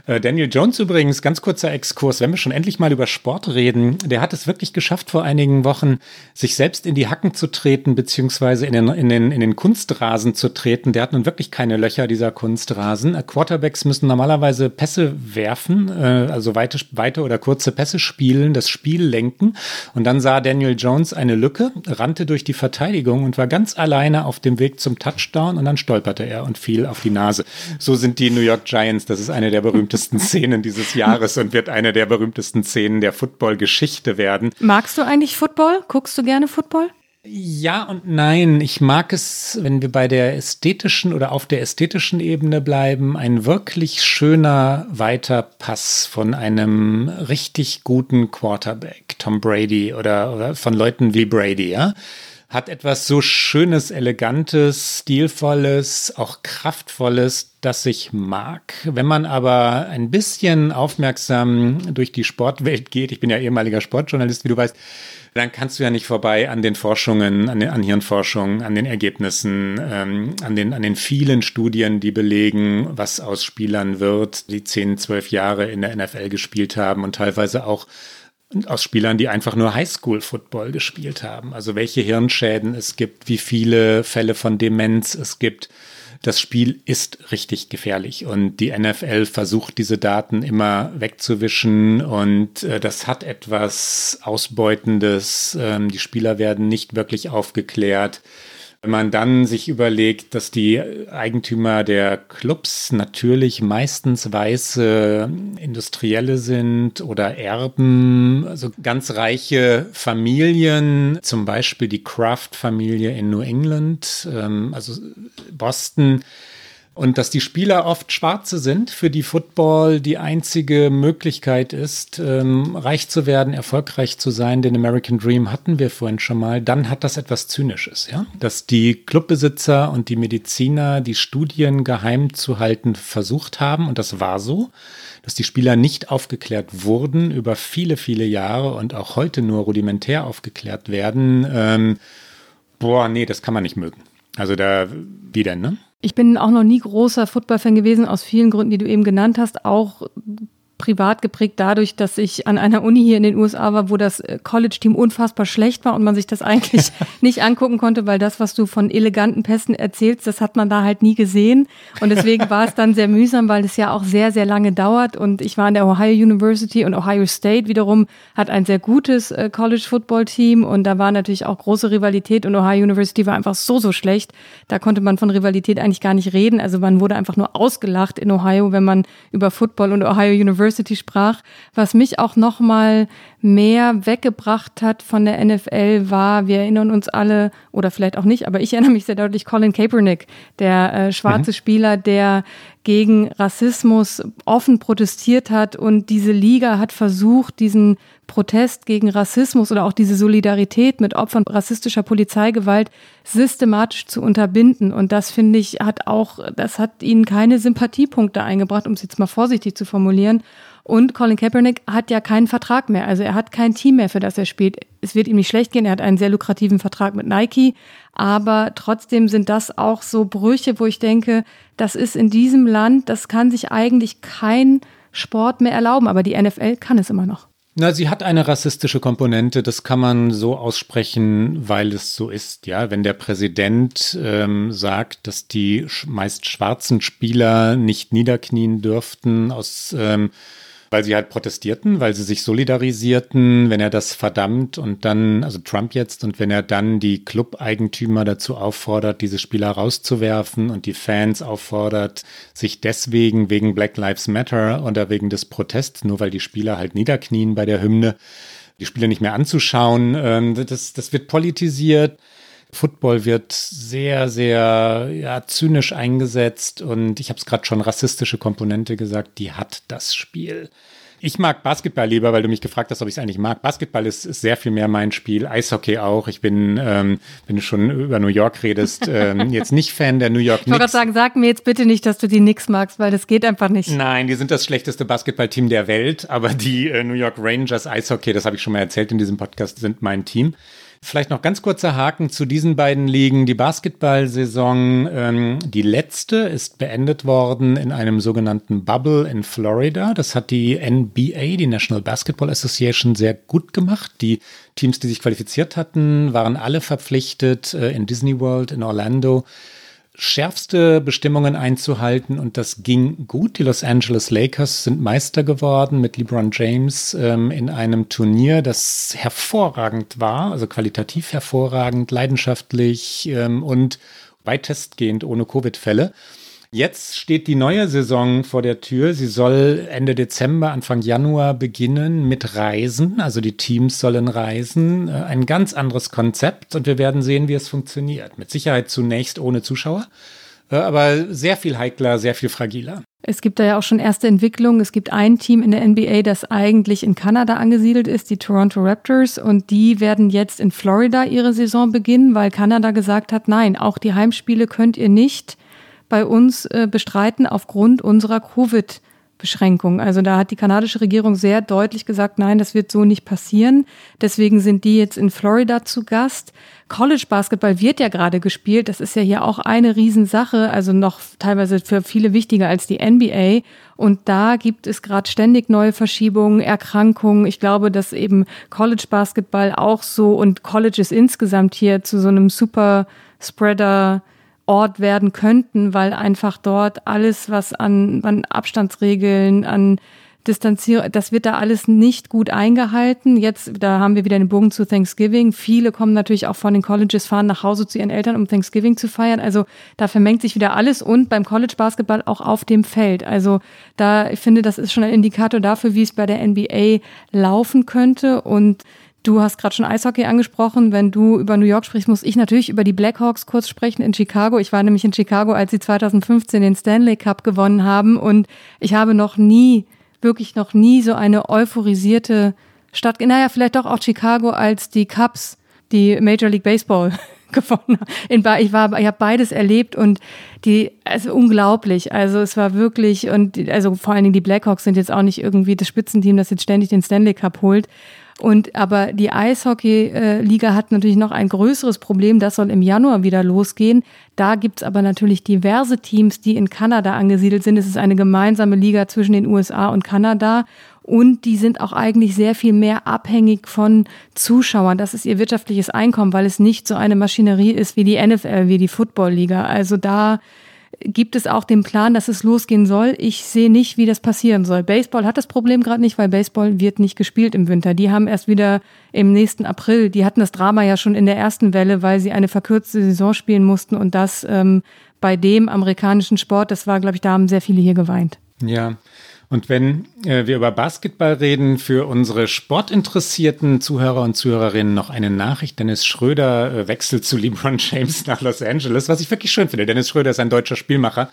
Äh, Daniel Jones übrigens, ganz kurzer Exkurs, wenn wir schon endlich mal über Sport reden, der hat es wirklich geschafft, vor einigen Wochen sich selbst in die Hacken zu treten, beziehungsweise in den, in den, in den Kunstrasen zu treten. Der hat nun wirklich keine Löcher, dieser Kunstrasen. Äh, Quarterbacks müssen normalerweise Pässe werfen, äh, also weite, weite oder kurze Pässe spielen, das Spiel lenken. Und dann sah Daniel Jones eine Lücke, rannte durch die Verteidigung und war ganz alleine auf dem Weg zum Touchdown und dann stolperte er und fiel auf die Nase. So sind die New York Giants. Das ist eine der berühmtesten berühmtesten Szenen dieses Jahres und wird eine der berühmtesten Szenen der Football-Geschichte werden. Magst du eigentlich Football? Guckst du gerne Football? Ja und nein. Ich mag es, wenn wir bei der ästhetischen oder auf der ästhetischen Ebene bleiben, ein wirklich schöner weiter Pass von einem richtig guten Quarterback, Tom Brady oder, oder von Leuten wie Brady, ja hat etwas so Schönes, Elegantes, Stilvolles, auch Kraftvolles, das ich mag. Wenn man aber ein bisschen aufmerksam durch die Sportwelt geht, ich bin ja ehemaliger Sportjournalist, wie du weißt, dann kannst du ja nicht vorbei an den Forschungen, an, den, an Hirnforschung, an den Ergebnissen, ähm, an, den, an den vielen Studien, die belegen, was aus Spielern wird, die 10, 12 Jahre in der NFL gespielt haben und teilweise auch aus Spielern, die einfach nur Highschool-Football gespielt haben. Also welche Hirnschäden es gibt, wie viele Fälle von Demenz es gibt. Das Spiel ist richtig gefährlich und die NFL versucht diese Daten immer wegzuwischen und äh, das hat etwas Ausbeutendes. Ähm, die Spieler werden nicht wirklich aufgeklärt. Wenn man dann sich überlegt, dass die Eigentümer der Clubs natürlich meistens weiße Industrielle sind oder Erben, also ganz reiche Familien, zum Beispiel die Kraft-Familie in New England, ähm, also Boston, und dass die Spieler oft Schwarze sind, für die Football die einzige Möglichkeit ist, ähm, reich zu werden, erfolgreich zu sein. Den American Dream hatten wir vorhin schon mal. Dann hat das etwas Zynisches, ja. Dass die Clubbesitzer und die Mediziner die Studien geheim zu halten versucht haben. Und das war so. Dass die Spieler nicht aufgeklärt wurden über viele, viele Jahre und auch heute nur rudimentär aufgeklärt werden. Ähm, boah, nee, das kann man nicht mögen. Also da, wie denn, ne? Ich bin auch noch nie großer Football-Fan gewesen, aus vielen Gründen, die du eben genannt hast. Auch privat geprägt dadurch, dass ich an einer Uni hier in den USA war, wo das äh, College-Team unfassbar schlecht war und man sich das eigentlich nicht angucken konnte, weil das, was du von eleganten Pässen erzählst, das hat man da halt nie gesehen. Und deswegen war es dann sehr mühsam, weil es ja auch sehr, sehr lange dauert. Und ich war an der Ohio University und Ohio State wiederum hat ein sehr gutes äh, College-Football-Team und da war natürlich auch große Rivalität und Ohio University war einfach so, so schlecht. Da konnte man von Rivalität eigentlich gar nicht reden. Also man wurde einfach nur ausgelacht in Ohio, wenn man über Football und Ohio University Diversity sprach. Was mich auch noch mal mehr weggebracht hat von der NFL war, wir erinnern uns alle, oder vielleicht auch nicht, aber ich erinnere mich sehr deutlich, Colin Kaepernick, der äh, schwarze mhm. Spieler, der gegen Rassismus offen protestiert hat und diese Liga hat versucht, diesen Protest gegen Rassismus oder auch diese Solidarität mit Opfern rassistischer Polizeigewalt systematisch zu unterbinden. Und das finde ich hat auch, das hat ihnen keine Sympathiepunkte eingebracht, um es jetzt mal vorsichtig zu formulieren. Und Colin Kaepernick hat ja keinen Vertrag mehr. Also er hat kein Team mehr, für das er spielt. Es wird ihm nicht schlecht gehen. Er hat einen sehr lukrativen Vertrag mit Nike. Aber trotzdem sind das auch so Brüche, wo ich denke, das ist in diesem Land, das kann sich eigentlich kein Sport mehr erlauben. Aber die NFL kann es immer noch. Na, sie hat eine rassistische Komponente, das kann man so aussprechen, weil es so ist. Ja, wenn der Präsident ähm, sagt, dass die meist schwarzen Spieler nicht niederknien dürften aus ähm, weil sie halt protestierten, weil sie sich solidarisierten, wenn er das verdammt und dann, also Trump jetzt, und wenn er dann die Club-Eigentümer dazu auffordert, diese Spieler rauszuwerfen und die Fans auffordert, sich deswegen wegen Black Lives Matter oder wegen des Protests, nur weil die Spieler halt niederknien bei der Hymne, die Spiele nicht mehr anzuschauen, ähm, das, das wird politisiert. Football wird sehr, sehr ja, zynisch eingesetzt und ich habe es gerade schon rassistische Komponente gesagt, die hat das Spiel. Ich mag Basketball lieber, weil du mich gefragt hast, ob ich es eigentlich mag. Basketball ist, ist, sehr viel mehr mein Spiel, Eishockey auch. Ich bin, ähm, wenn du schon über New York redest, ähm, jetzt nicht Fan der New York Knicks. Ich wollte gerade sagen, sag mir jetzt bitte nicht, dass du die Knicks magst, weil das geht einfach nicht. Nein, die sind das schlechteste Basketballteam der Welt, aber die äh, New York Rangers Eishockey, das habe ich schon mal erzählt in diesem Podcast, sind mein Team. Vielleicht noch ganz kurzer Haken zu diesen beiden Ligen. Die Basketball-Saison, ähm, die letzte, ist beendet worden in einem sogenannten Bubble in Florida. Das hat die NBA, die National Basketball Association, sehr gut gemacht. Die Teams, die sich qualifiziert hatten, waren alle verpflichtet, äh, in Disney World in Orlando schärfste Bestimmungen einzuhalten und das ging gut. Die Los Angeles Lakers sind Meister geworden mit LeBron James ähm, in einem Turnier, das hervorragend war, also qualitativ hervorragend, leidenschaftlich ähm, und weitestgehend ohne Covid-Fälle. Jetzt steht die neue Saison vor der Tür. Sie soll Ende Dezember, Anfang Januar beginnen mit Reisen. Also die Teams sollen reisen. Äh, ein ganz anderes Konzept und wir werden sehen, wie es funktioniert. Mit Sicherheit zunächst ohne Zuschauer, äh, aber sehr viel heikler, sehr viel fragiler. Es gibt da ja auch schon erste Entwicklungen. Es gibt ein Team in der NBA, das eigentlich in Kanada angesiedelt ist, die Toronto Raptors. Und die werden jetzt in Florida ihre Saison beginnen, weil Kanada gesagt hat, nein, auch die Heimspiele könnt ihr nicht bei uns äh, bestreiten aufgrund unserer Covid- Beschränkungen. Also da hat die kanadische Regierung sehr deutlich gesagt, nein, das wird so nicht passieren. Deswegen sind die jetzt in Florida zu Gast. College Basketball wird ja gerade gespielt. Das ist ja hier auch eine Riesensache, also noch teilweise für viele wichtiger als die NBA. Und da gibt es gerade ständig neue Verschiebungen, Erkrankungen. Ich glaube, dass eben College Basketball auch so und Colleges insgesamt hier zu so einem Super Spreader Ort werden könnten, weil einfach dort alles, was an, an Abstandsregeln, an Distanzierung, das wird da alles nicht gut eingehalten. Jetzt, da haben wir wieder den Bogen zu Thanksgiving. Viele kommen natürlich auch von den Colleges, fahren nach Hause zu ihren Eltern, um Thanksgiving zu feiern. Also da vermengt sich wieder alles und beim College Basketball auch auf dem Feld. Also da, ich finde, das ist schon ein Indikator dafür, wie es bei der NBA laufen könnte und Du hast gerade schon Eishockey angesprochen. Wenn du über New York sprichst, muss ich natürlich über die Blackhawks kurz sprechen in Chicago. Ich war nämlich in Chicago, als sie 2015 den Stanley Cup gewonnen haben. Und ich habe noch nie, wirklich noch nie so eine euphorisierte Stadt, naja, vielleicht doch auch Chicago, als die Cubs, die Major League Baseball gewonnen haben. ich war, ich habe beides erlebt und die, also unglaublich. Also es war wirklich und also vor allen Dingen die Blackhawks sind jetzt auch nicht irgendwie das Spitzenteam, das jetzt ständig den Stanley Cup holt. Und aber die Eishockey-Liga hat natürlich noch ein größeres Problem. Das soll im Januar wieder losgehen. Da gibt's aber natürlich diverse Teams, die in Kanada angesiedelt sind. Es ist eine gemeinsame Liga zwischen den USA und Kanada. Und die sind auch eigentlich sehr viel mehr abhängig von Zuschauern. Das ist ihr wirtschaftliches Einkommen, weil es nicht so eine Maschinerie ist wie die NFL, wie die Football-Liga. Also da gibt es auch den Plan, dass es losgehen soll. Ich sehe nicht, wie das passieren soll. Baseball hat das Problem gerade nicht, weil Baseball wird nicht gespielt im Winter. Die haben erst wieder im nächsten April, die hatten das Drama ja schon in der ersten Welle, weil sie eine verkürzte Saison spielen mussten und das ähm, bei dem amerikanischen Sport, das war, glaube ich, da haben sehr viele hier geweint. Ja, und wenn äh, wir über Basketball reden, für unsere sportinteressierten Zuhörer und Zuhörerinnen noch eine Nachricht. Dennis Schröder äh, wechselt zu LeBron James nach Los Angeles, was ich wirklich schön finde. Dennis Schröder ist ein deutscher Spielmacher,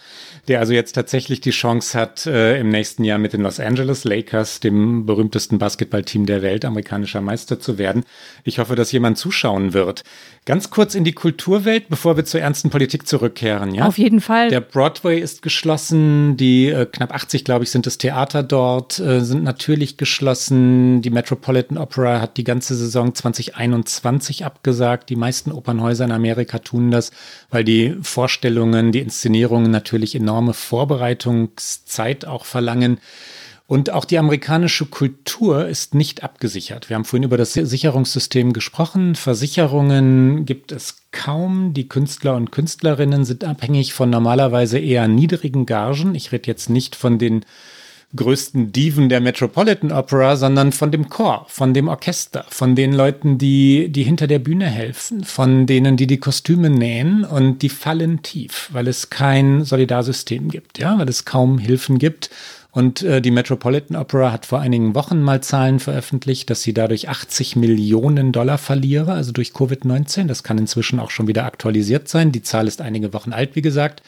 der also jetzt tatsächlich die Chance hat, äh, im nächsten Jahr mit den Los Angeles Lakers, dem berühmtesten Basketballteam der Welt, amerikanischer Meister zu werden. Ich hoffe, dass jemand zuschauen wird. Ganz kurz in die Kulturwelt, bevor wir zur ernsten Politik zurückkehren. Ja? Auf jeden Fall. Der Broadway ist geschlossen. Die äh, knapp 80, glaube ich, sind es Theater dort äh, sind natürlich geschlossen. Die Metropolitan Opera hat die ganze Saison 2021 abgesagt. Die meisten Opernhäuser in Amerika tun das, weil die Vorstellungen, die Inszenierungen natürlich enorme Vorbereitungszeit auch verlangen. Und auch die amerikanische Kultur ist nicht abgesichert. Wir haben vorhin über das Sicherungssystem gesprochen. Versicherungen gibt es kaum. Die Künstler und Künstlerinnen sind abhängig von normalerweise eher niedrigen Gagen. Ich rede jetzt nicht von den größten Diven der Metropolitan Opera, sondern von dem Chor, von dem Orchester, von den Leuten, die, die hinter der Bühne helfen, von denen, die die Kostüme nähen und die fallen tief, weil es kein Solidarsystem gibt, ja, weil es kaum Hilfen gibt und äh, die Metropolitan Opera hat vor einigen Wochen mal Zahlen veröffentlicht, dass sie dadurch 80 Millionen Dollar verliere, also durch Covid-19. Das kann inzwischen auch schon wieder aktualisiert sein. Die Zahl ist einige Wochen alt, wie gesagt.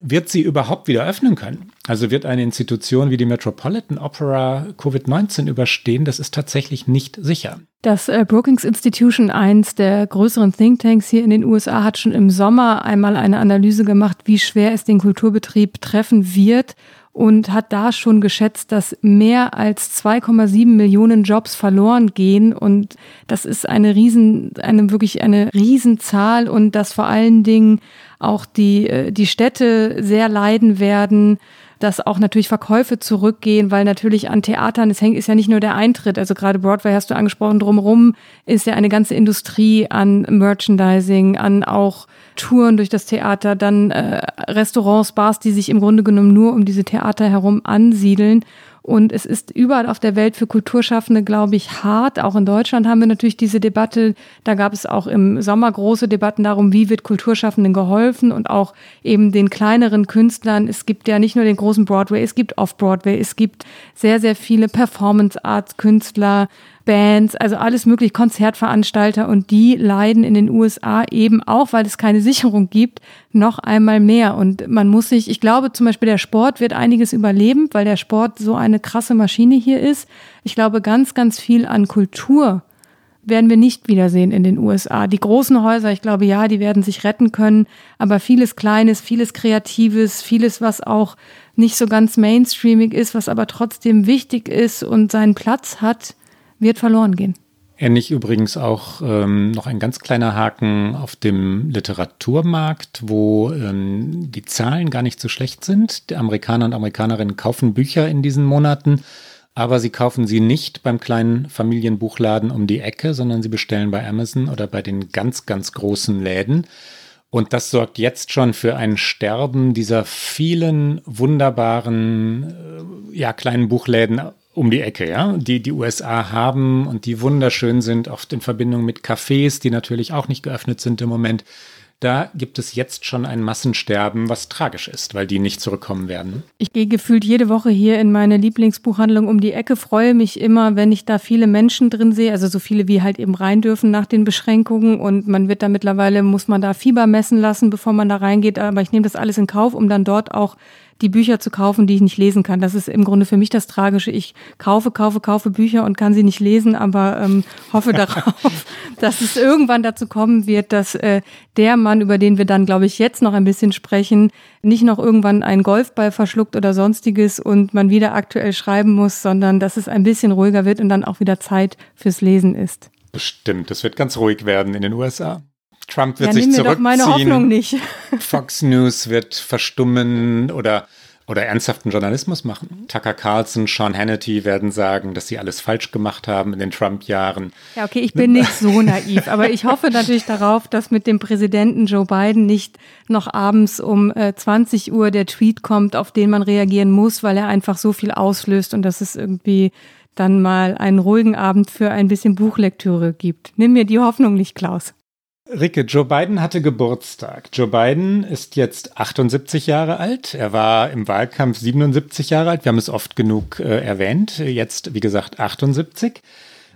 Wird sie überhaupt wieder öffnen können? Also wird eine Institution wie die Metropolitan Opera Covid-19 überstehen? Das ist tatsächlich nicht sicher. Das äh, Brookings Institution, eins der größeren Thinktanks hier in den USA, hat schon im Sommer einmal eine Analyse gemacht, wie schwer es den Kulturbetrieb treffen wird und hat da schon geschätzt, dass mehr als 2,7 Millionen Jobs verloren gehen und das ist eine riesen, eine wirklich eine Riesenzahl und dass vor allen Dingen auch die, äh, die Städte sehr leiden werden dass auch natürlich Verkäufe zurückgehen, weil natürlich an Theatern, es hängt, ist ja nicht nur der Eintritt, also gerade Broadway hast du angesprochen, drumherum ist ja eine ganze Industrie an Merchandising, an auch Touren durch das Theater, dann äh, Restaurants, Bars, die sich im Grunde genommen nur um diese Theater herum ansiedeln. Und es ist überall auf der Welt für Kulturschaffende, glaube ich, hart. Auch in Deutschland haben wir natürlich diese Debatte. Da gab es auch im Sommer große Debatten darum, wie wird Kulturschaffenden geholfen und auch eben den kleineren Künstlern. Es gibt ja nicht nur den großen Broadway, es gibt Off-Broadway, es gibt sehr, sehr viele Performance-Arts-Künstler, Bands, also alles mögliche, Konzertveranstalter und die leiden in den USA eben auch, weil es keine Sicherung gibt, noch einmal mehr. Und man muss sich, ich glaube zum Beispiel, der Sport wird einiges überleben, weil der Sport so eine krasse Maschine hier ist. Ich glaube, ganz, ganz viel an Kultur werden wir nicht wiedersehen in den USA. Die großen Häuser, ich glaube, ja, die werden sich retten können, aber vieles Kleines, vieles Kreatives, vieles, was auch nicht so ganz mainstreamig ist, was aber trotzdem wichtig ist und seinen Platz hat, wird verloren gehen. Ähnlich übrigens auch ähm, noch ein ganz kleiner Haken auf dem Literaturmarkt, wo ähm, die Zahlen gar nicht so schlecht sind. Die Amerikaner und Amerikanerinnen kaufen Bücher in diesen Monaten, aber sie kaufen sie nicht beim kleinen Familienbuchladen um die Ecke, sondern sie bestellen bei Amazon oder bei den ganz, ganz großen Läden. Und das sorgt jetzt schon für ein Sterben dieser vielen wunderbaren, äh, ja, kleinen Buchläden um die Ecke, ja, die die USA haben und die wunderschön sind, oft in Verbindung mit Cafés, die natürlich auch nicht geöffnet sind im Moment. Da gibt es jetzt schon ein Massensterben, was tragisch ist, weil die nicht zurückkommen werden. Ich gehe gefühlt jede Woche hier in meine Lieblingsbuchhandlung um die Ecke, freue mich immer, wenn ich da viele Menschen drin sehe, also so viele wie halt eben rein dürfen nach den Beschränkungen und man wird da mittlerweile, muss man da Fieber messen lassen, bevor man da reingeht, aber ich nehme das alles in Kauf, um dann dort auch die Bücher zu kaufen, die ich nicht lesen kann. Das ist im Grunde für mich das Tragische. Ich kaufe, kaufe, kaufe Bücher und kann sie nicht lesen, aber ähm, hoffe darauf, dass es irgendwann dazu kommen wird, dass äh, der Mann, über den wir dann, glaube ich, jetzt noch ein bisschen sprechen, nicht noch irgendwann einen Golfball verschluckt oder sonstiges und man wieder aktuell schreiben muss, sondern dass es ein bisschen ruhiger wird und dann auch wieder Zeit fürs Lesen ist. Bestimmt, es wird ganz ruhig werden in den USA. Trump wird ja, sich zurückziehen. Doch meine Hoffnung nicht. Fox News wird verstummen oder oder ernsthaften Journalismus machen. Tucker Carlson, Sean Hannity werden sagen, dass sie alles falsch gemacht haben in den Trump-Jahren. Ja, okay, ich bin nicht so naiv, aber ich hoffe natürlich darauf, dass mit dem Präsidenten Joe Biden nicht noch abends um äh, 20 Uhr der Tweet kommt, auf den man reagieren muss, weil er einfach so viel auslöst und dass es irgendwie dann mal einen ruhigen Abend für ein bisschen Buchlektüre gibt. Nimm mir die Hoffnung nicht, Klaus. Ricke, Joe Biden hatte Geburtstag. Joe Biden ist jetzt 78 Jahre alt. Er war im Wahlkampf 77 Jahre alt. Wir haben es oft genug äh, erwähnt. Jetzt, wie gesagt, 78.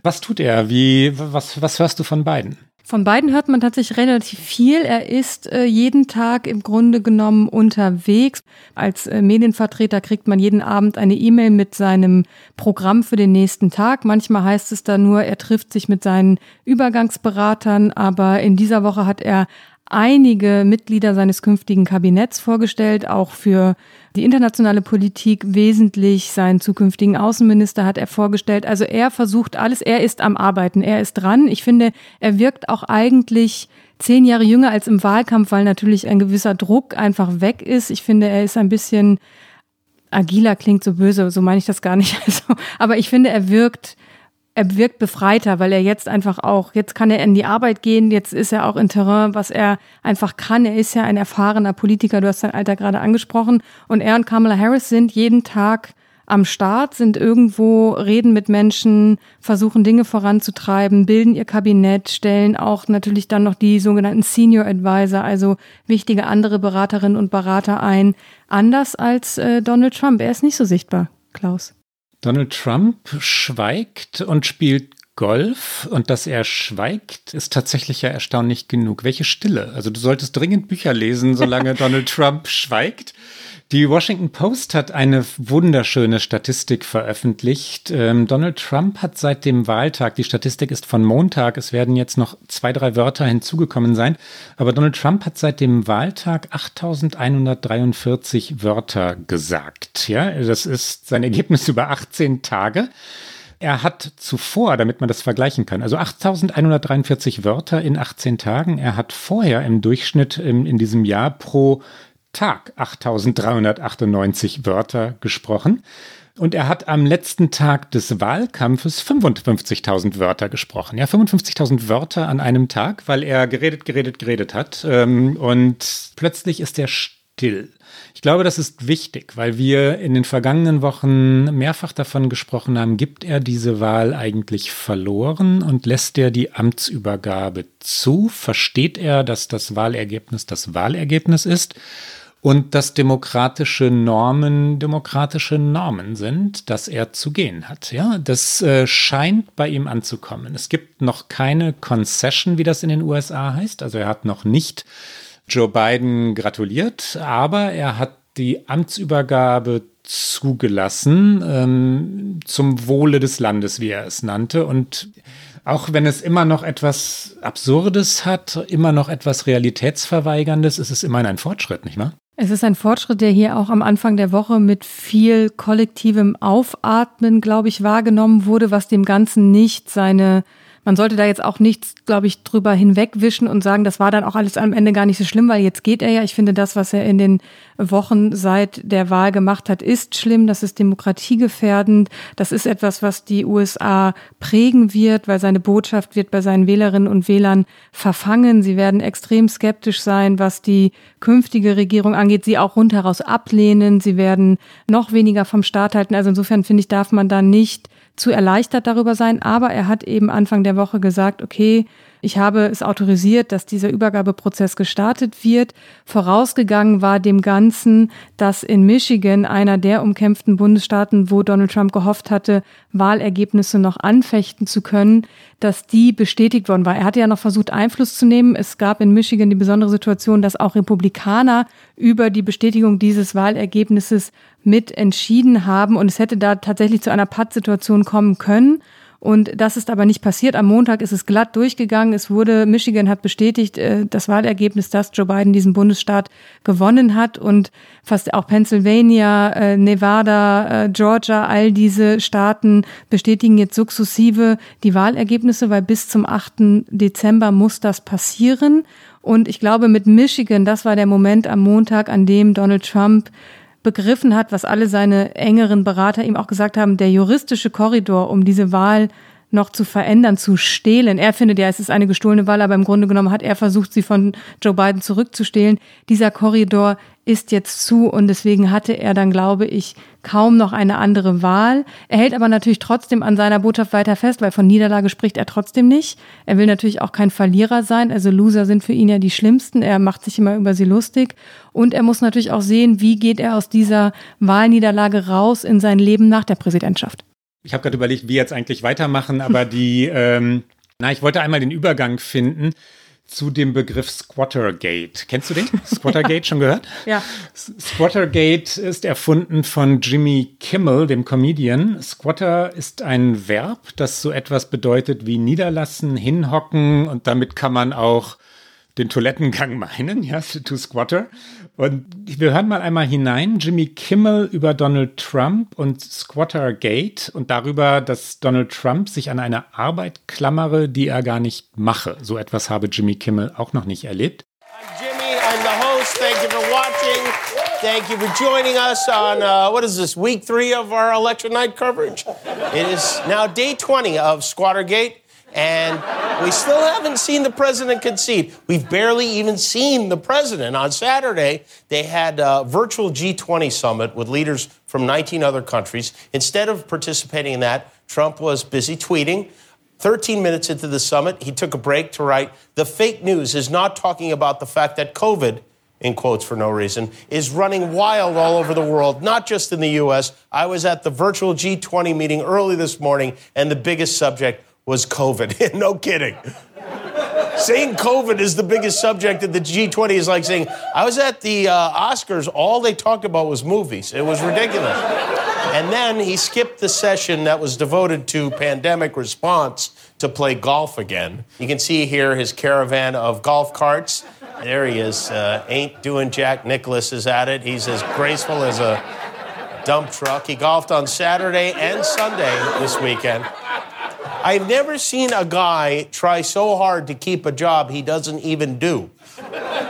Was tut er? Wie, was, was hörst du von Biden? Von beiden hört man tatsächlich relativ viel. Er ist äh, jeden Tag im Grunde genommen unterwegs. Als äh, Medienvertreter kriegt man jeden Abend eine E-Mail mit seinem Programm für den nächsten Tag. Manchmal heißt es da nur, er trifft sich mit seinen Übergangsberatern, aber in dieser Woche hat er einige Mitglieder seines künftigen Kabinetts vorgestellt, auch für die internationale Politik wesentlich. Seinen zukünftigen Außenminister hat er vorgestellt. Also er versucht alles, er ist am Arbeiten, er ist dran. Ich finde, er wirkt auch eigentlich zehn Jahre jünger als im Wahlkampf, weil natürlich ein gewisser Druck einfach weg ist. Ich finde, er ist ein bisschen agiler, klingt so böse, so meine ich das gar nicht. Also, aber ich finde, er wirkt er wirkt befreiter, weil er jetzt einfach auch, jetzt kann er in die Arbeit gehen, jetzt ist er auch in Terrain, was er einfach kann. Er ist ja ein erfahrener Politiker, du hast sein Alter gerade angesprochen. Und er und Kamala Harris sind jeden Tag am Start, sind irgendwo, reden mit Menschen, versuchen Dinge voranzutreiben, bilden ihr Kabinett, stellen auch natürlich dann noch die sogenannten Senior Advisor, also wichtige andere Beraterinnen und Berater ein. Anders als äh, Donald Trump. Er ist nicht so sichtbar, Klaus. Donald Trump schweigt und spielt Golf und dass er schweigt, ist tatsächlich ja erstaunlich genug. Welche Stille? Also du solltest dringend Bücher lesen, solange Donald Trump schweigt. Die Washington Post hat eine wunderschöne Statistik veröffentlicht. Ähm, Donald Trump hat seit dem Wahltag, die Statistik ist von Montag, es werden jetzt noch zwei, drei Wörter hinzugekommen sein, aber Donald Trump hat seit dem Wahltag 8143 Wörter gesagt. Ja, das ist sein Ergebnis über 18 Tage. Er hat zuvor, damit man das vergleichen kann, also 8143 Wörter in 18 Tagen. Er hat vorher im Durchschnitt in, in diesem Jahr pro Tag 8398 Wörter gesprochen. Und er hat am letzten Tag des Wahlkampfes 55.000 Wörter gesprochen. Ja, 55.000 Wörter an einem Tag, weil er geredet, geredet, geredet hat. Ähm, und plötzlich ist er still. Ich glaube, das ist wichtig, weil wir in den vergangenen Wochen mehrfach davon gesprochen haben, gibt er diese Wahl eigentlich verloren und lässt er die Amtsübergabe zu? Versteht er, dass das Wahlergebnis das Wahlergebnis ist? Und dass demokratische Normen demokratische Normen sind, dass er zu gehen hat. Ja, das äh, scheint bei ihm anzukommen. Es gibt noch keine Concession, wie das in den USA heißt. Also er hat noch nicht Joe Biden gratuliert, aber er hat die Amtsübergabe zugelassen ähm, zum Wohle des Landes, wie er es nannte. Und auch wenn es immer noch etwas Absurdes hat, immer noch etwas Realitätsverweigerndes, ist es immerhin ein Fortschritt, nicht wahr? Es ist ein Fortschritt, der hier auch am Anfang der Woche mit viel kollektivem Aufatmen, glaube ich, wahrgenommen wurde, was dem Ganzen nicht seine man sollte da jetzt auch nichts, glaube ich, drüber hinwegwischen und sagen, das war dann auch alles am Ende gar nicht so schlimm, weil jetzt geht er ja. Ich finde, das, was er in den Wochen seit der Wahl gemacht hat, ist schlimm. Das ist demokratiegefährdend. Das ist etwas, was die USA prägen wird, weil seine Botschaft wird bei seinen Wählerinnen und Wählern verfangen. Sie werden extrem skeptisch sein, was die künftige Regierung angeht, sie auch rundheraus ablehnen. Sie werden noch weniger vom Staat halten. Also insofern finde ich, darf man da nicht zu erleichtert darüber sein, aber er hat eben Anfang der Woche gesagt, okay, ich habe es autorisiert, dass dieser Übergabeprozess gestartet wird. Vorausgegangen war dem Ganzen, dass in Michigan, einer der umkämpften Bundesstaaten, wo Donald Trump gehofft hatte, Wahlergebnisse noch anfechten zu können, dass die bestätigt worden war. Er hatte ja noch versucht, Einfluss zu nehmen. Es gab in Michigan die besondere Situation, dass auch Republikaner über die Bestätigung dieses Wahlergebnisses mit entschieden haben. Und es hätte da tatsächlich zu einer Pattsituation kommen können. Und das ist aber nicht passiert. Am Montag ist es glatt durchgegangen. Es wurde, Michigan hat bestätigt, äh, das Wahlergebnis, dass Joe Biden diesen Bundesstaat gewonnen hat. Und fast auch Pennsylvania, äh, Nevada, äh, Georgia, all diese Staaten bestätigen jetzt sukzessive die Wahlergebnisse, weil bis zum 8. Dezember muss das passieren. Und ich glaube, mit Michigan, das war der Moment am Montag, an dem Donald Trump begriffen hat, was alle seine engeren Berater ihm auch gesagt haben, der juristische Korridor, um diese Wahl noch zu verändern, zu stehlen. Er findet ja, es ist eine gestohlene Wahl, aber im Grunde genommen hat er versucht, sie von Joe Biden zurückzustehlen. Dieser Korridor ist jetzt zu und deswegen hatte er dann, glaube ich, kaum noch eine andere Wahl. Er hält aber natürlich trotzdem an seiner Botschaft weiter fest, weil von Niederlage spricht er trotzdem nicht. Er will natürlich auch kein Verlierer sein. Also Loser sind für ihn ja die schlimmsten. Er macht sich immer über sie lustig. Und er muss natürlich auch sehen, wie geht er aus dieser Wahlniederlage raus in sein Leben nach der Präsidentschaft. Ich habe gerade überlegt, wie jetzt eigentlich weitermachen, aber die, ähm, na, ich wollte einmal den Übergang finden zu dem Begriff Squattergate. Kennst du den? Squattergate schon gehört? ja. Squattergate ist erfunden von Jimmy Kimmel, dem Comedian. Squatter ist ein Verb, das so etwas bedeutet wie niederlassen, hinhocken und damit kann man auch den Toilettengang meinen, ja, to Squatter. Und wir hören mal einmal hinein, Jimmy Kimmel über Donald Trump und Squatter Gate und darüber, dass Donald Trump sich an eine Arbeit klammere, die er gar nicht mache. So etwas habe Jimmy Kimmel auch noch nicht erlebt. I'm Jimmy, I'm the host. Thank you for watching. Thank you for joining us on, uh, what is this, week three of our election night coverage? It is now day 20 of Squatter Gate. And we still haven't seen the president concede. We've barely even seen the president. On Saturday, they had a virtual G20 summit with leaders from 19 other countries. Instead of participating in that, Trump was busy tweeting. 13 minutes into the summit, he took a break to write The fake news is not talking about the fact that COVID, in quotes for no reason, is running wild all over the world, not just in the US. I was at the virtual G20 meeting early this morning, and the biggest subject was COVID. no kidding. saying COVID is the biggest subject at the G20 is like saying, I was at the uh, Oscars, all they talked about was movies. It was ridiculous. and then he skipped the session that was devoted to pandemic response to play golf again. You can see here his caravan of golf carts. There he is. Uh, ain't doing Jack Nicholas is at it. He's as graceful as a dump truck. He golfed on Saturday and Sunday this weekend. I've never seen a guy try so hard to keep a job he doesn't even do.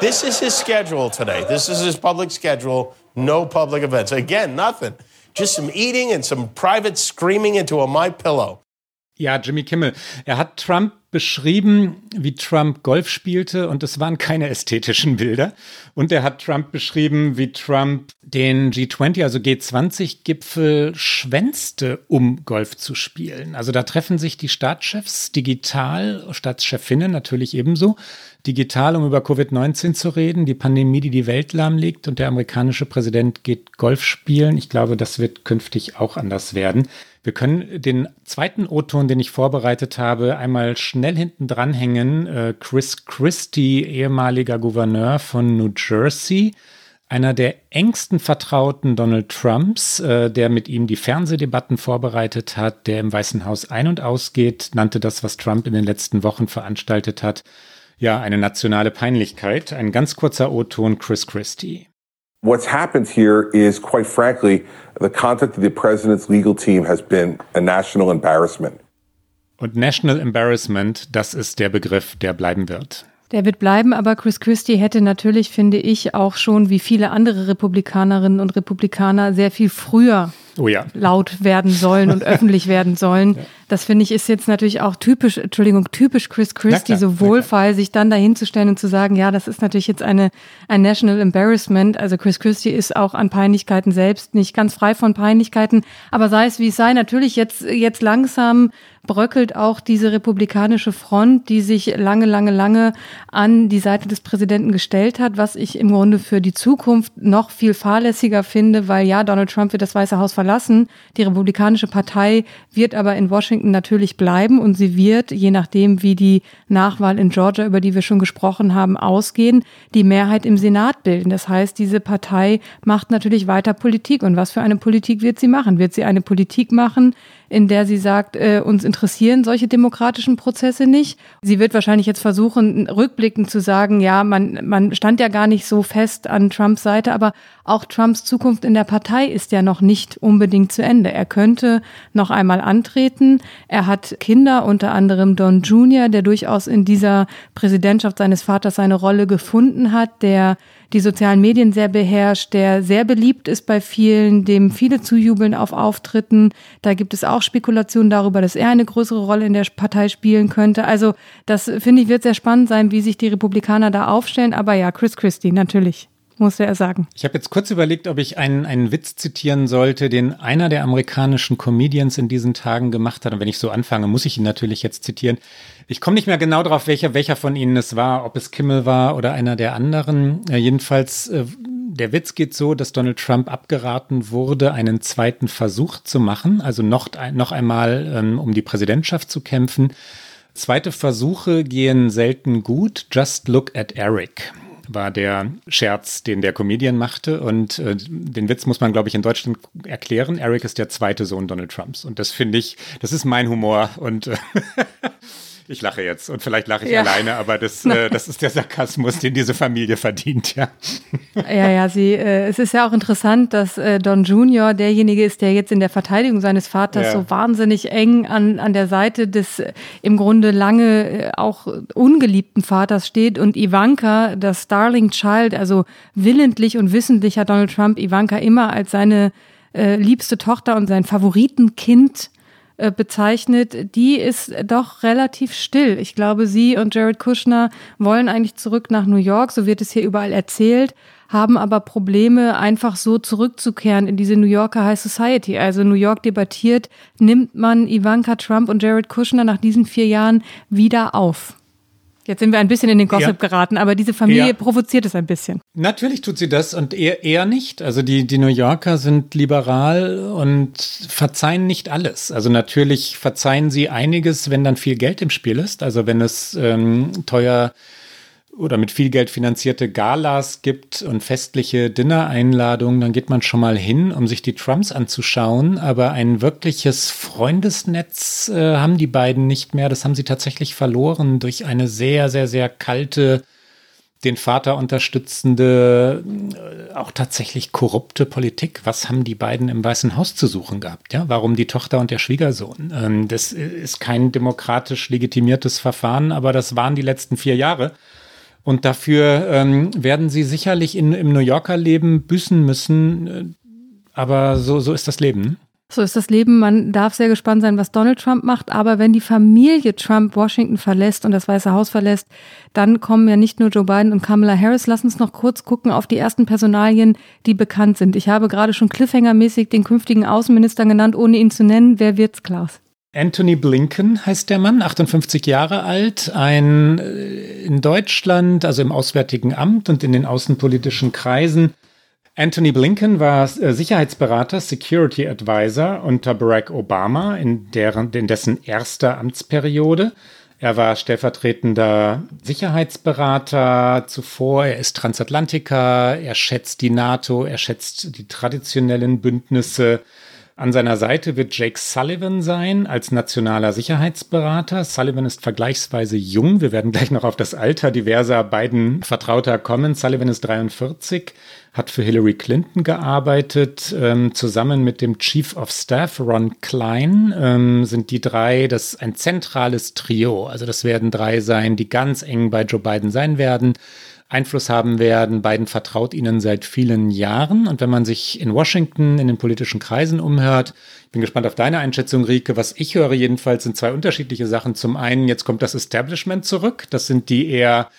This is his schedule today. This is his public schedule. No public events. Again, nothing. Just some eating and some private screaming into a my pillow. Ja, Jimmy Kimmel. Er hat Trump beschrieben, wie Trump Golf spielte und es waren keine ästhetischen Bilder. Und er hat Trump beschrieben, wie Trump den G20, also G20-Gipfel schwänzte, um Golf zu spielen. Also da treffen sich die Staatschefs digital, Staatschefinnen natürlich ebenso, digital, um über Covid-19 zu reden, die Pandemie, die die Welt lahmlegt und der amerikanische Präsident geht Golf spielen. Ich glaube, das wird künftig auch anders werden. Wir können den zweiten O-Ton, den ich vorbereitet habe, einmal schnell hinten dranhängen. Äh, Chris Christie, ehemaliger Gouverneur von New Jersey, einer der engsten Vertrauten Donald Trumps, äh, der mit ihm die Fernsehdebatten vorbereitet hat, der im Weißen Haus ein- und ausgeht, nannte das, was Trump in den letzten Wochen veranstaltet hat, ja, eine nationale Peinlichkeit. Ein ganz kurzer O-Ton, Chris Christie. What's happened here is, quite frankly, the conduct of the president's legal team has been a national embarrassment. Und National Embarrassment, das ist der Begriff, der bleiben wird. Der wird bleiben, aber Chris Christie hätte natürlich, finde ich, auch schon wie viele andere Republikanerinnen und Republikaner sehr viel früher oh ja. laut werden sollen und öffentlich werden sollen. Ja. Das finde ich ist jetzt natürlich auch typisch, Entschuldigung, typisch Chris Christie, so wohlfeil, sich dann dahinzustellen und zu sagen, ja, das ist natürlich jetzt eine, ein National Embarrassment. Also Chris Christie ist auch an Peinlichkeiten selbst nicht ganz frei von Peinlichkeiten. Aber sei es wie es sei, natürlich jetzt, jetzt langsam bröckelt auch diese republikanische Front, die sich lange, lange, lange an die Seite des Präsidenten gestellt hat, was ich im Grunde für die Zukunft noch viel fahrlässiger finde, weil ja, Donald Trump wird das Weiße Haus verlassen. Die Republikanische Partei wird aber in Washington natürlich bleiben und sie wird, je nachdem, wie die Nachwahl in Georgia, über die wir schon gesprochen haben, ausgehen, die Mehrheit im Senat bilden. Das heißt, diese Partei macht natürlich weiter Politik. Und was für eine Politik wird sie machen? Wird sie eine Politik machen, in der sie sagt, äh, uns interessieren solche demokratischen Prozesse nicht. Sie wird wahrscheinlich jetzt versuchen, rückblickend zu sagen, ja, man, man stand ja gar nicht so fest an Trumps Seite, aber auch Trumps Zukunft in der Partei ist ja noch nicht unbedingt zu Ende. Er könnte noch einmal antreten. Er hat Kinder, unter anderem Don Jr., der durchaus in dieser Präsidentschaft seines Vaters seine Rolle gefunden hat, der die sozialen Medien sehr beherrscht, der sehr beliebt ist bei vielen, dem viele zujubeln auf Auftritten. Da gibt es auch Spekulationen darüber, dass er eine größere Rolle in der Partei spielen könnte. Also das finde ich wird sehr spannend sein, wie sich die Republikaner da aufstellen. Aber ja, Chris Christie natürlich musste er sagen. Ich habe jetzt kurz überlegt, ob ich einen, einen Witz zitieren sollte, den einer der amerikanischen Comedians in diesen Tagen gemacht hat. Und wenn ich so anfange, muss ich ihn natürlich jetzt zitieren. Ich komme nicht mehr genau darauf, welcher, welcher von ihnen es war, ob es Kimmel war oder einer der anderen. Äh, jedenfalls, äh, der Witz geht so, dass Donald Trump abgeraten wurde, einen zweiten Versuch zu machen, also noch, noch einmal, ähm, um die Präsidentschaft zu kämpfen. Zweite Versuche gehen selten gut. Just look at Eric war der Scherz, den der Comedian machte. Und äh, den Witz muss man, glaube ich, in Deutschland erklären. Eric ist der zweite Sohn Donald Trumps. Und das finde ich, das ist mein Humor. Und äh, Ich lache jetzt und vielleicht lache ich ja. alleine, aber das, äh, das ist der Sarkasmus, den diese Familie verdient, ja. Ja, ja, sie, äh, es ist ja auch interessant, dass äh, Don Junior derjenige ist, der jetzt in der Verteidigung seines Vaters ja. so wahnsinnig eng an, an der Seite des äh, im Grunde lange äh, auch ungeliebten Vaters steht und Ivanka, das Starling Child, also willentlich und wissentlich hat Donald Trump Ivanka immer als seine äh, liebste Tochter und sein Favoritenkind äh, bezeichnet, die ist doch relativ still. Ich glaube, sie und Jared Kushner wollen eigentlich zurück nach New York, so wird es hier überall erzählt, haben aber Probleme, einfach so zurückzukehren in diese New Yorker High Society. Also New York debattiert, nimmt man Ivanka Trump und Jared Kushner nach diesen vier Jahren wieder auf. Jetzt sind wir ein bisschen in den Gossip ja. geraten, aber diese Familie ja. provoziert es ein bisschen. Natürlich tut sie das und eher, eher nicht. Also die, die New Yorker sind liberal und verzeihen nicht alles. Also natürlich verzeihen sie einiges, wenn dann viel Geld im Spiel ist. Also wenn es ähm, teuer oder mit viel Geld finanzierte Galas gibt und festliche Dinner-Einladungen, dann geht man schon mal hin, um sich die Trumps anzuschauen. Aber ein wirkliches Freundesnetz äh, haben die beiden nicht mehr. Das haben sie tatsächlich verloren durch eine sehr, sehr, sehr kalte, den Vater unterstützende, äh, auch tatsächlich korrupte Politik. Was haben die beiden im Weißen Haus zu suchen gehabt? Ja, warum die Tochter und der Schwiegersohn? Ähm, das ist kein demokratisch legitimiertes Verfahren, aber das waren die letzten vier Jahre. Und dafür ähm, werden sie sicherlich in, im New Yorker Leben büßen müssen. Äh, aber so, so ist das Leben. Ne? So ist das Leben. Man darf sehr gespannt sein, was Donald Trump macht. Aber wenn die Familie Trump Washington verlässt und das Weiße Haus verlässt, dann kommen ja nicht nur Joe Biden und Kamala Harris. Lass uns noch kurz gucken auf die ersten Personalien, die bekannt sind. Ich habe gerade schon Cliffhanger-mäßig den künftigen Außenminister genannt, ohne ihn zu nennen. Wer wird's, Klaus? Anthony Blinken heißt der Mann, 58 Jahre alt, ein äh, in Deutschland, also im Auswärtigen Amt und in den außenpolitischen Kreisen. Anthony Blinken war äh, Sicherheitsberater, Security Advisor unter Barack Obama in, deren, in dessen erster Amtsperiode. Er war stellvertretender Sicherheitsberater zuvor. Er ist Transatlantiker. Er schätzt die NATO. Er schätzt die traditionellen Bündnisse. An seiner Seite wird Jake Sullivan sein als nationaler Sicherheitsberater. Sullivan ist vergleichsweise jung. Wir werden gleich noch auf das Alter diverser beiden Vertrauter kommen. Sullivan ist 43, hat für Hillary Clinton gearbeitet. Ähm, zusammen mit dem Chief of Staff Ron Klein ähm, sind die drei das ein zentrales Trio. Also das werden drei sein, die ganz eng bei Joe Biden sein werden. Einfluss haben werden. Biden vertraut ihnen seit vielen Jahren. Und wenn man sich in Washington in den politischen Kreisen umhört, ich bin gespannt auf deine Einschätzung, Rike. Was ich höre jedenfalls sind zwei unterschiedliche Sachen. Zum einen, jetzt kommt das Establishment zurück. Das sind die eher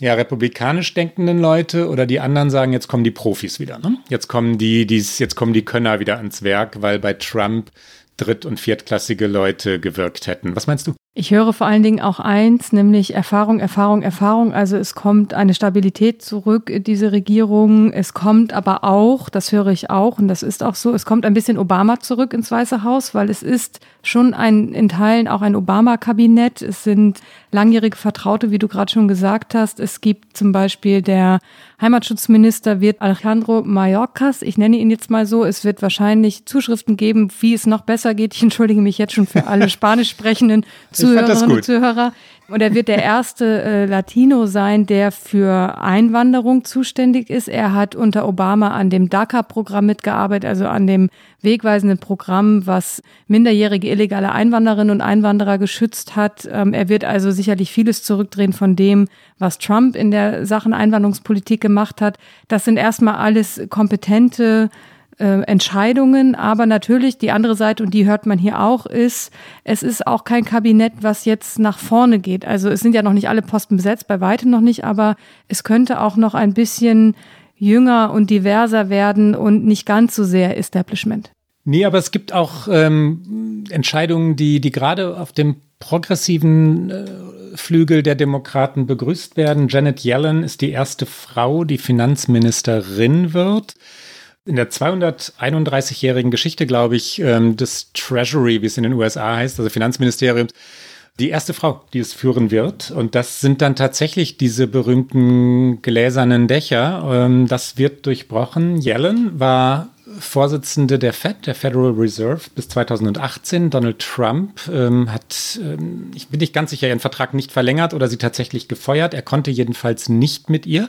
ja, republikanisch denkenden Leute oder die anderen sagen, jetzt kommen die Profis wieder. Ne? Jetzt kommen die, die's, jetzt kommen die Könner wieder ans Werk, weil bei Trump dritt- und viertklassige Leute gewirkt hätten. Was meinst du? Ich höre vor allen Dingen auch eins, nämlich Erfahrung, Erfahrung, Erfahrung. Also es kommt eine Stabilität zurück in diese Regierung. Es kommt aber auch, das höre ich auch, und das ist auch so, es kommt ein bisschen Obama zurück ins Weiße Haus, weil es ist schon ein, in Teilen auch ein Obama-Kabinett. Es sind langjährige Vertraute, wie du gerade schon gesagt hast. Es gibt zum Beispiel der Heimatschutzminister wird Alejandro Mayorkas. Ich nenne ihn jetzt mal so. Es wird wahrscheinlich Zuschriften geben, wie es noch besser geht. Ich entschuldige mich jetzt schon für alle spanisch sprechenden Zuhörerinnen und Zuhörer. Und er wird der erste äh, Latino sein, der für Einwanderung zuständig ist. Er hat unter Obama an dem DACA-Programm mitgearbeitet, also an dem wegweisenden Programm, was minderjährige illegale Einwanderinnen und Einwanderer geschützt hat. Ähm, er wird also sicherlich vieles zurückdrehen von dem, was Trump in der Sachen Einwanderungspolitik gemacht hat. Das sind erstmal alles kompetente äh, Entscheidungen. Aber natürlich die andere Seite, und die hört man hier auch, ist, es ist auch kein Kabinett, was jetzt nach vorne geht. Also es sind ja noch nicht alle Posten besetzt, bei weitem noch nicht, aber es könnte auch noch ein bisschen jünger und diverser werden und nicht ganz so sehr Establishment. Nee, aber es gibt auch ähm, Entscheidungen, die, die gerade auf dem progressiven äh, Flügel der Demokraten begrüßt werden. Janet Yellen ist die erste Frau, die Finanzministerin wird in der 231-jährigen Geschichte, glaube ich, ähm, des Treasury, wie es in den USA heißt, also Finanzministeriums, die erste Frau, die es führen wird. Und das sind dann tatsächlich diese berühmten gläsernen Dächer. Ähm, das wird durchbrochen. Yellen war Vorsitzende der Fed, der Federal Reserve, bis 2018. Donald Trump ähm, hat, ich bin nicht ganz sicher, ihren Vertrag nicht verlängert oder sie tatsächlich gefeuert. Er konnte jedenfalls nicht mit ihr.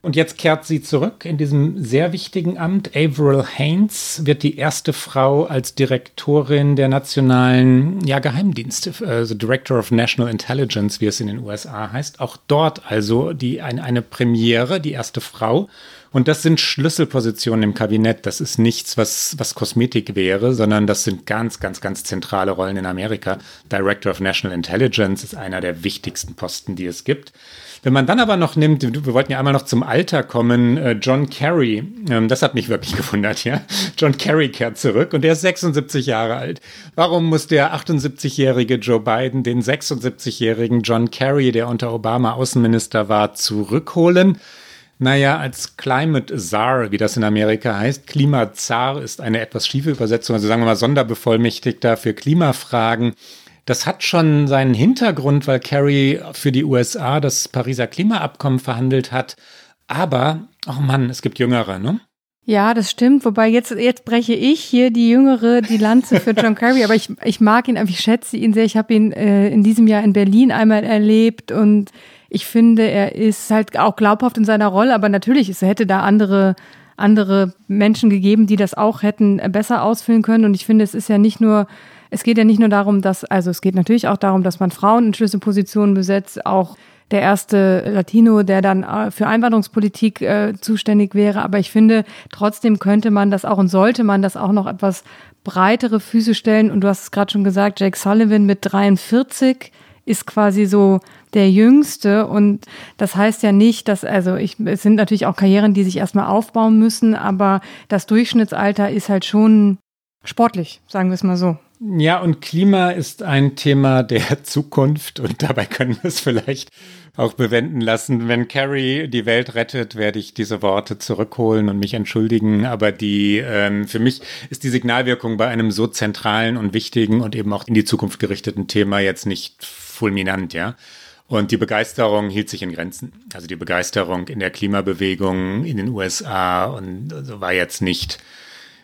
Und jetzt kehrt sie zurück in diesem sehr wichtigen Amt. Avril Haines wird die erste Frau als Direktorin der nationalen ja, Geheimdienste, also Director of National Intelligence, wie es in den USA heißt. Auch dort also die, eine, eine Premiere, die erste Frau. Und das sind Schlüsselpositionen im Kabinett. Das ist nichts, was, was Kosmetik wäre, sondern das sind ganz, ganz, ganz zentrale Rollen in Amerika. Director of National Intelligence ist einer der wichtigsten Posten, die es gibt. Wenn man dann aber noch nimmt, wir wollten ja einmal noch zum Alter kommen, äh, John Kerry, ähm, das hat mich wirklich gewundert, ja. John Kerry kehrt zurück und der ist 76 Jahre alt. Warum muss der 78-jährige Joe Biden den 76-jährigen John Kerry, der unter Obama Außenminister war, zurückholen? Naja, als Climate Czar, wie das in Amerika heißt, Klimazar ist eine etwas schiefe Übersetzung, also sagen wir mal Sonderbevollmächtigter für Klimafragen. Das hat schon seinen Hintergrund, weil Kerry für die USA das Pariser Klimaabkommen verhandelt hat. Aber, oh Mann, es gibt Jüngere, ne? Ja, das stimmt. Wobei jetzt, jetzt breche ich hier die Jüngere, die Lanze für John Kerry. Aber ich, ich mag ihn ich schätze ihn sehr. Ich habe ihn äh, in diesem Jahr in Berlin einmal erlebt und ich finde, er ist halt auch glaubhaft in seiner Rolle, aber natürlich, es hätte da andere andere Menschen gegeben, die das auch hätten besser ausfüllen können. Und ich finde, es ist ja nicht nur, es geht ja nicht nur darum, dass, also es geht natürlich auch darum, dass man Frauen in Schlüsselpositionen besetzt, auch der erste Latino, der dann äh, für Einwanderungspolitik äh, zuständig wäre. Aber ich finde, trotzdem könnte man das auch und sollte man das auch noch etwas breitere Füße stellen. Und du hast es gerade schon gesagt, Jake Sullivan mit 43 ist quasi so der Jüngste. Und das heißt ja nicht, dass, also ich, es sind natürlich auch Karrieren, die sich erstmal aufbauen müssen, aber das Durchschnittsalter ist halt schon sportlich, sagen wir es mal so. Ja, und Klima ist ein Thema der Zukunft und dabei können wir es vielleicht auch bewenden lassen. Wenn Carrie die Welt rettet, werde ich diese Worte zurückholen und mich entschuldigen. Aber die, ähm, für mich ist die Signalwirkung bei einem so zentralen und wichtigen und eben auch in die Zukunft gerichteten Thema jetzt nicht fulminant, ja. Und die Begeisterung hielt sich in Grenzen. Also die Begeisterung in der Klimabewegung in den USA und also war jetzt nicht,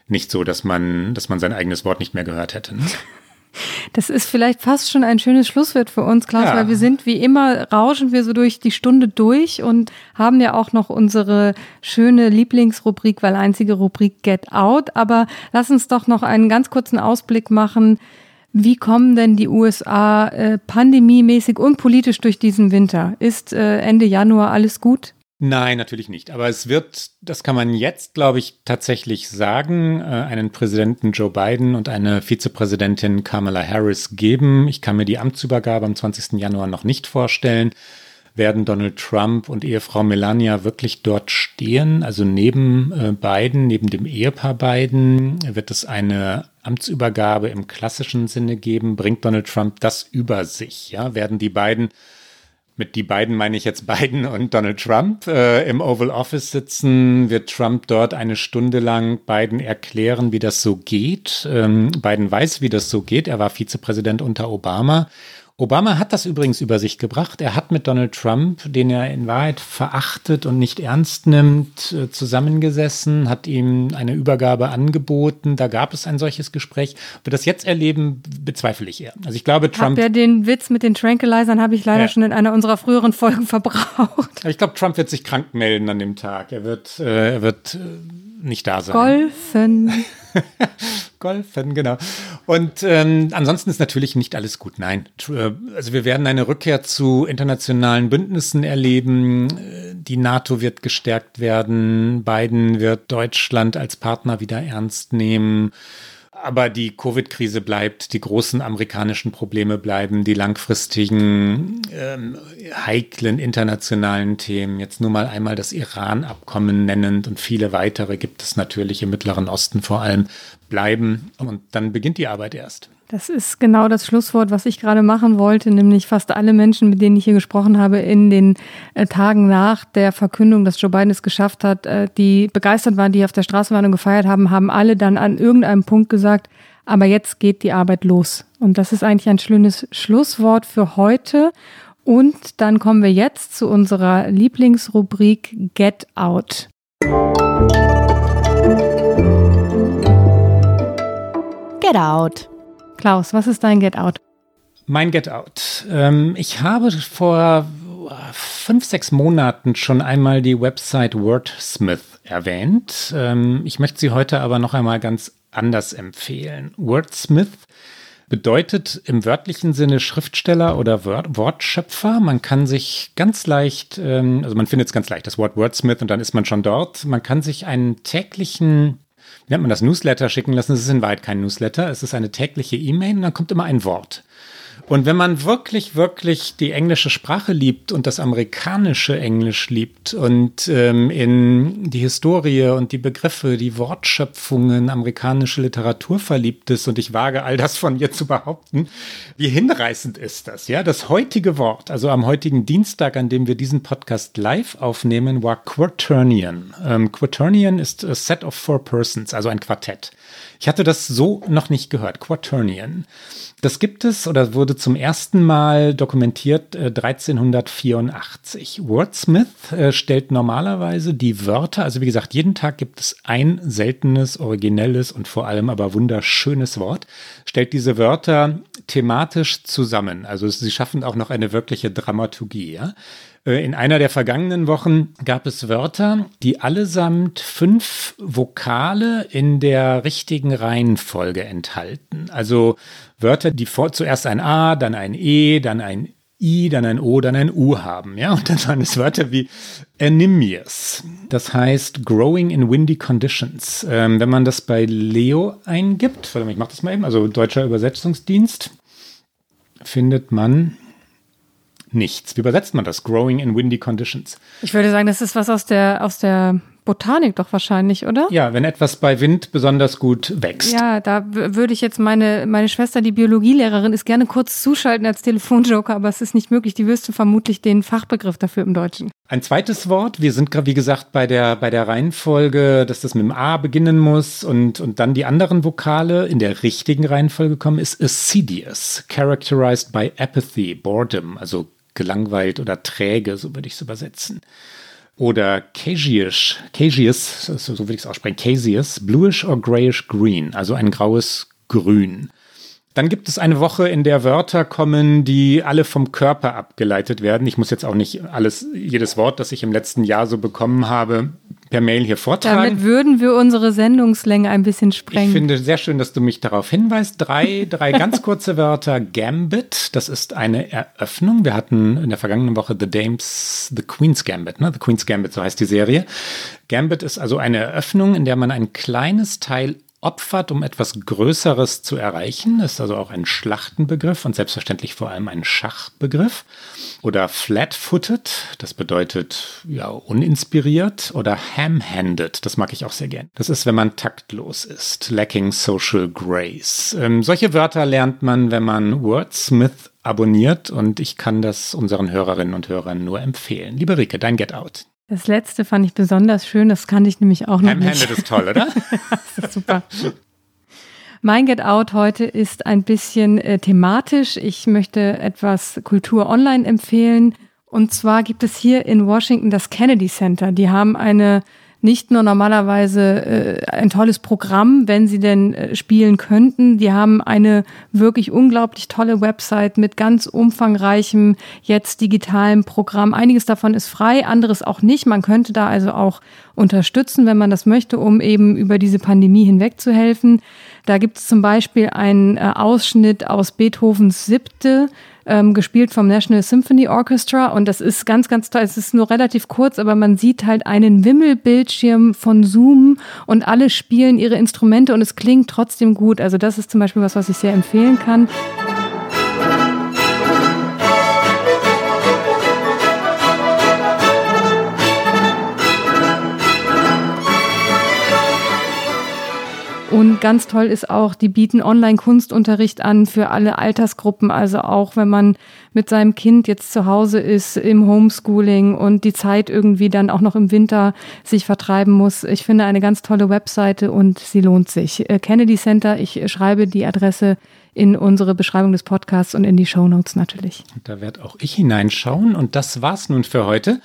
nicht so, dass man, dass man sein eigenes Wort nicht mehr gehört hätte. Ne? Das ist vielleicht fast schon ein schönes Schlusswort für uns, Klaus, ja. weil wir sind wie immer, rauschen wir so durch die Stunde durch und haben ja auch noch unsere schöne Lieblingsrubrik, weil einzige Rubrik Get Out. Aber lass uns doch noch einen ganz kurzen Ausblick machen wie kommen denn die USA äh, pandemiemäßig und politisch durch diesen Winter? Ist äh, Ende Januar alles gut? Nein, natürlich nicht. Aber es wird, das kann man jetzt, glaube ich, tatsächlich sagen, äh, einen Präsidenten Joe Biden und eine Vizepräsidentin Kamala Harris geben. Ich kann mir die Amtsübergabe am 20. Januar noch nicht vorstellen. Werden Donald Trump und Ehefrau Melania wirklich dort stehen? Also neben äh, Biden, neben dem Ehepaar Biden, wird es eine Amtsübergabe im klassischen Sinne geben? Bringt Donald Trump das über sich? Ja, werden die beiden mit die beiden meine ich jetzt Biden und Donald Trump äh, im Oval Office sitzen, wird Trump dort eine Stunde lang Biden erklären, wie das so geht. Ähm, Biden weiß, wie das so geht. Er war Vizepräsident unter Obama Obama hat das übrigens über sich gebracht. Er hat mit Donald Trump, den er in Wahrheit verachtet und nicht ernst nimmt, äh, zusammengesessen, hat ihm eine Übergabe angeboten. Da gab es ein solches Gespräch. Ob wir das jetzt erleben, bezweifle ich eher. Also ich glaube, Trump. Ja, den Witz mit den Tranquilizern habe ich leider ja. schon in einer unserer früheren Folgen verbraucht. Ich glaube, Trump wird sich krank melden an dem Tag. Er wird, äh, er wird äh, nicht da sein. Golfen. Golfen, genau. Und ähm, ansonsten ist natürlich nicht alles gut. Nein, äh, also wir werden eine Rückkehr zu internationalen Bündnissen erleben. Äh, die NATO wird gestärkt werden. Biden wird Deutschland als Partner wieder ernst nehmen. Aber die Covid-Krise bleibt, die großen amerikanischen Probleme bleiben, die langfristigen, ähm, heiklen internationalen Themen. Jetzt nur mal einmal das Iran-Abkommen nennend und viele weitere gibt es natürlich im Mittleren Osten vor allem bleiben. Und dann beginnt die Arbeit erst. Das ist genau das Schlusswort, was ich gerade machen wollte, nämlich fast alle Menschen, mit denen ich hier gesprochen habe, in den äh, Tagen nach der Verkündung, dass Joe Biden es geschafft hat, äh, die begeistert waren, die auf der Straße waren und gefeiert haben, haben alle dann an irgendeinem Punkt gesagt, aber jetzt geht die Arbeit los. Und das ist eigentlich ein schönes Schlusswort für heute. Und dann kommen wir jetzt zu unserer Lieblingsrubrik Get Out. Get Out. Klaus, was ist dein Get Out? Mein Get Out. Ähm, ich habe vor fünf, sechs Monaten schon einmal die Website Wordsmith erwähnt. Ähm, ich möchte sie heute aber noch einmal ganz anders empfehlen. Wordsmith bedeutet im wörtlichen Sinne Schriftsteller oder Wort Wortschöpfer. Man kann sich ganz leicht, ähm, also man findet es ganz leicht, das Wort Wordsmith und dann ist man schon dort. Man kann sich einen täglichen nennt man das, Newsletter schicken lassen. Es ist in Wahrheit kein Newsletter, es ist eine tägliche E-Mail und dann kommt immer ein Wort. Und wenn man wirklich, wirklich die englische Sprache liebt und das amerikanische Englisch liebt und ähm, in die Historie und die Begriffe, die Wortschöpfungen, amerikanische Literatur verliebt ist, und ich wage all das von mir zu behaupten, wie hinreißend ist das? Ja, das heutige Wort, also am heutigen Dienstag, an dem wir diesen Podcast live aufnehmen, war Quaternion. Ähm, Quaternion ist a set of four persons, also ein Quartett. Ich hatte das so noch nicht gehört, Quaternion. Das gibt es oder wurde zum ersten Mal dokumentiert äh, 1384. Wordsmith äh, stellt normalerweise die Wörter, also wie gesagt, jeden Tag gibt es ein seltenes, originelles und vor allem aber wunderschönes Wort, stellt diese Wörter thematisch zusammen. Also sie schaffen auch noch eine wirkliche Dramaturgie. Ja? Äh, in einer der vergangenen Wochen gab es Wörter, die allesamt fünf Vokale in der richtigen Reihenfolge enthalten. Also Wörter, die vor, zuerst ein A, dann ein E, dann ein I, dann ein O, dann ein U haben. Ja, und dann waren es Wörter wie anemius. Das heißt growing in windy conditions. Ähm, wenn man das bei Leo eingibt, ich mach das mal eben, also deutscher Übersetzungsdienst, findet man nichts. Wie übersetzt man das? Growing in windy conditions. Ich würde sagen, das ist was aus der, aus der Botanik doch wahrscheinlich, oder? Ja, wenn etwas bei Wind besonders gut wächst. Ja, da würde ich jetzt meine, meine Schwester, die Biologielehrerin, ist gerne kurz zuschalten als Telefonjoker, aber es ist nicht möglich. Die wüsste vermutlich den Fachbegriff dafür im Deutschen. Ein zweites Wort, wir sind wie gesagt bei der, bei der Reihenfolge, dass das mit dem A beginnen muss und, und dann die anderen Vokale in der richtigen Reihenfolge kommen, ist assiduous, characterized by apathy, boredom, also gelangweilt oder träge, so würde ich es übersetzen. Oder Caseous, Caseous, so würde ich es aussprechen, Caseous, bluish or grayish green, also ein graues Grün. Dann gibt es eine Woche, in der Wörter kommen, die alle vom Körper abgeleitet werden. Ich muss jetzt auch nicht alles, jedes Wort, das ich im letzten Jahr so bekommen habe, per Mail hier vortragen. Damit würden wir unsere Sendungslänge ein bisschen sprengen. Ich finde sehr schön, dass du mich darauf hinweist. Drei, drei ganz kurze Wörter. Gambit, das ist eine Eröffnung. Wir hatten in der vergangenen Woche The Dames, The Queen's Gambit, ne? The Queen's Gambit, so heißt die Serie. Gambit ist also eine Eröffnung, in der man ein kleines Teil opfert, um etwas Größeres zu erreichen. Ist also auch ein Schlachtenbegriff und selbstverständlich vor allem ein Schachbegriff. Oder flat-footed, das bedeutet ja uninspiriert. Oder ham-handed, das mag ich auch sehr gern. Das ist, wenn man taktlos ist, lacking social grace. Ähm, solche Wörter lernt man, wenn man Wordsmith abonniert und ich kann das unseren Hörerinnen und Hörern nur empfehlen. Liebe Rike, dein Get Out. Das letzte fand ich besonders schön, das kannte ich nämlich auch noch Ham-handed nicht. ist toll, oder? das ist super. Mein Get Out heute ist ein bisschen äh, thematisch. Ich möchte etwas Kultur online empfehlen. Und zwar gibt es hier in Washington das Kennedy Center. Die haben eine nicht nur normalerweise äh, ein tolles Programm, wenn sie denn äh, spielen könnten. Die haben eine wirklich unglaublich tolle Website mit ganz umfangreichem jetzt digitalem Programm. Einiges davon ist frei, anderes auch nicht. Man könnte da also auch unterstützen, wenn man das möchte, um eben über diese Pandemie hinweg zu helfen. Da gibt es zum Beispiel einen äh, Ausschnitt aus Beethovens Siebte ähm, gespielt vom National Symphony Orchestra und das ist ganz, ganz toll. Es ist nur relativ kurz, aber man sieht halt einen Wimmelbildschirm von Zoom und alle spielen ihre Instrumente und es klingt trotzdem gut. Also das ist zum Beispiel was, was ich sehr empfehlen kann. Und ganz toll ist auch, die bieten Online-Kunstunterricht an für alle Altersgruppen. Also auch wenn man mit seinem Kind jetzt zu Hause ist im Homeschooling und die Zeit irgendwie dann auch noch im Winter sich vertreiben muss. Ich finde eine ganz tolle Webseite und sie lohnt sich. Äh, Kennedy Center, ich schreibe die Adresse in unsere Beschreibung des Podcasts und in die Show Notes natürlich. Da werde auch ich hineinschauen. Und das war's nun für heute.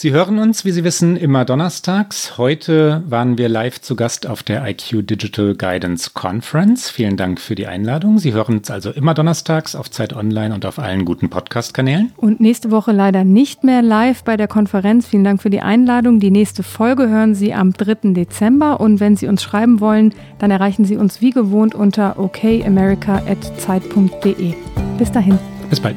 Sie hören uns, wie Sie wissen, immer donnerstags. Heute waren wir live zu Gast auf der IQ Digital Guidance Conference. Vielen Dank für die Einladung. Sie hören uns also immer donnerstags auf Zeit Online und auf allen guten Podcast-Kanälen. Und nächste Woche leider nicht mehr live bei der Konferenz. Vielen Dank für die Einladung. Die nächste Folge hören Sie am 3. Dezember. Und wenn Sie uns schreiben wollen, dann erreichen Sie uns wie gewohnt unter okamerica.zeit.de. Bis dahin. Bis bald.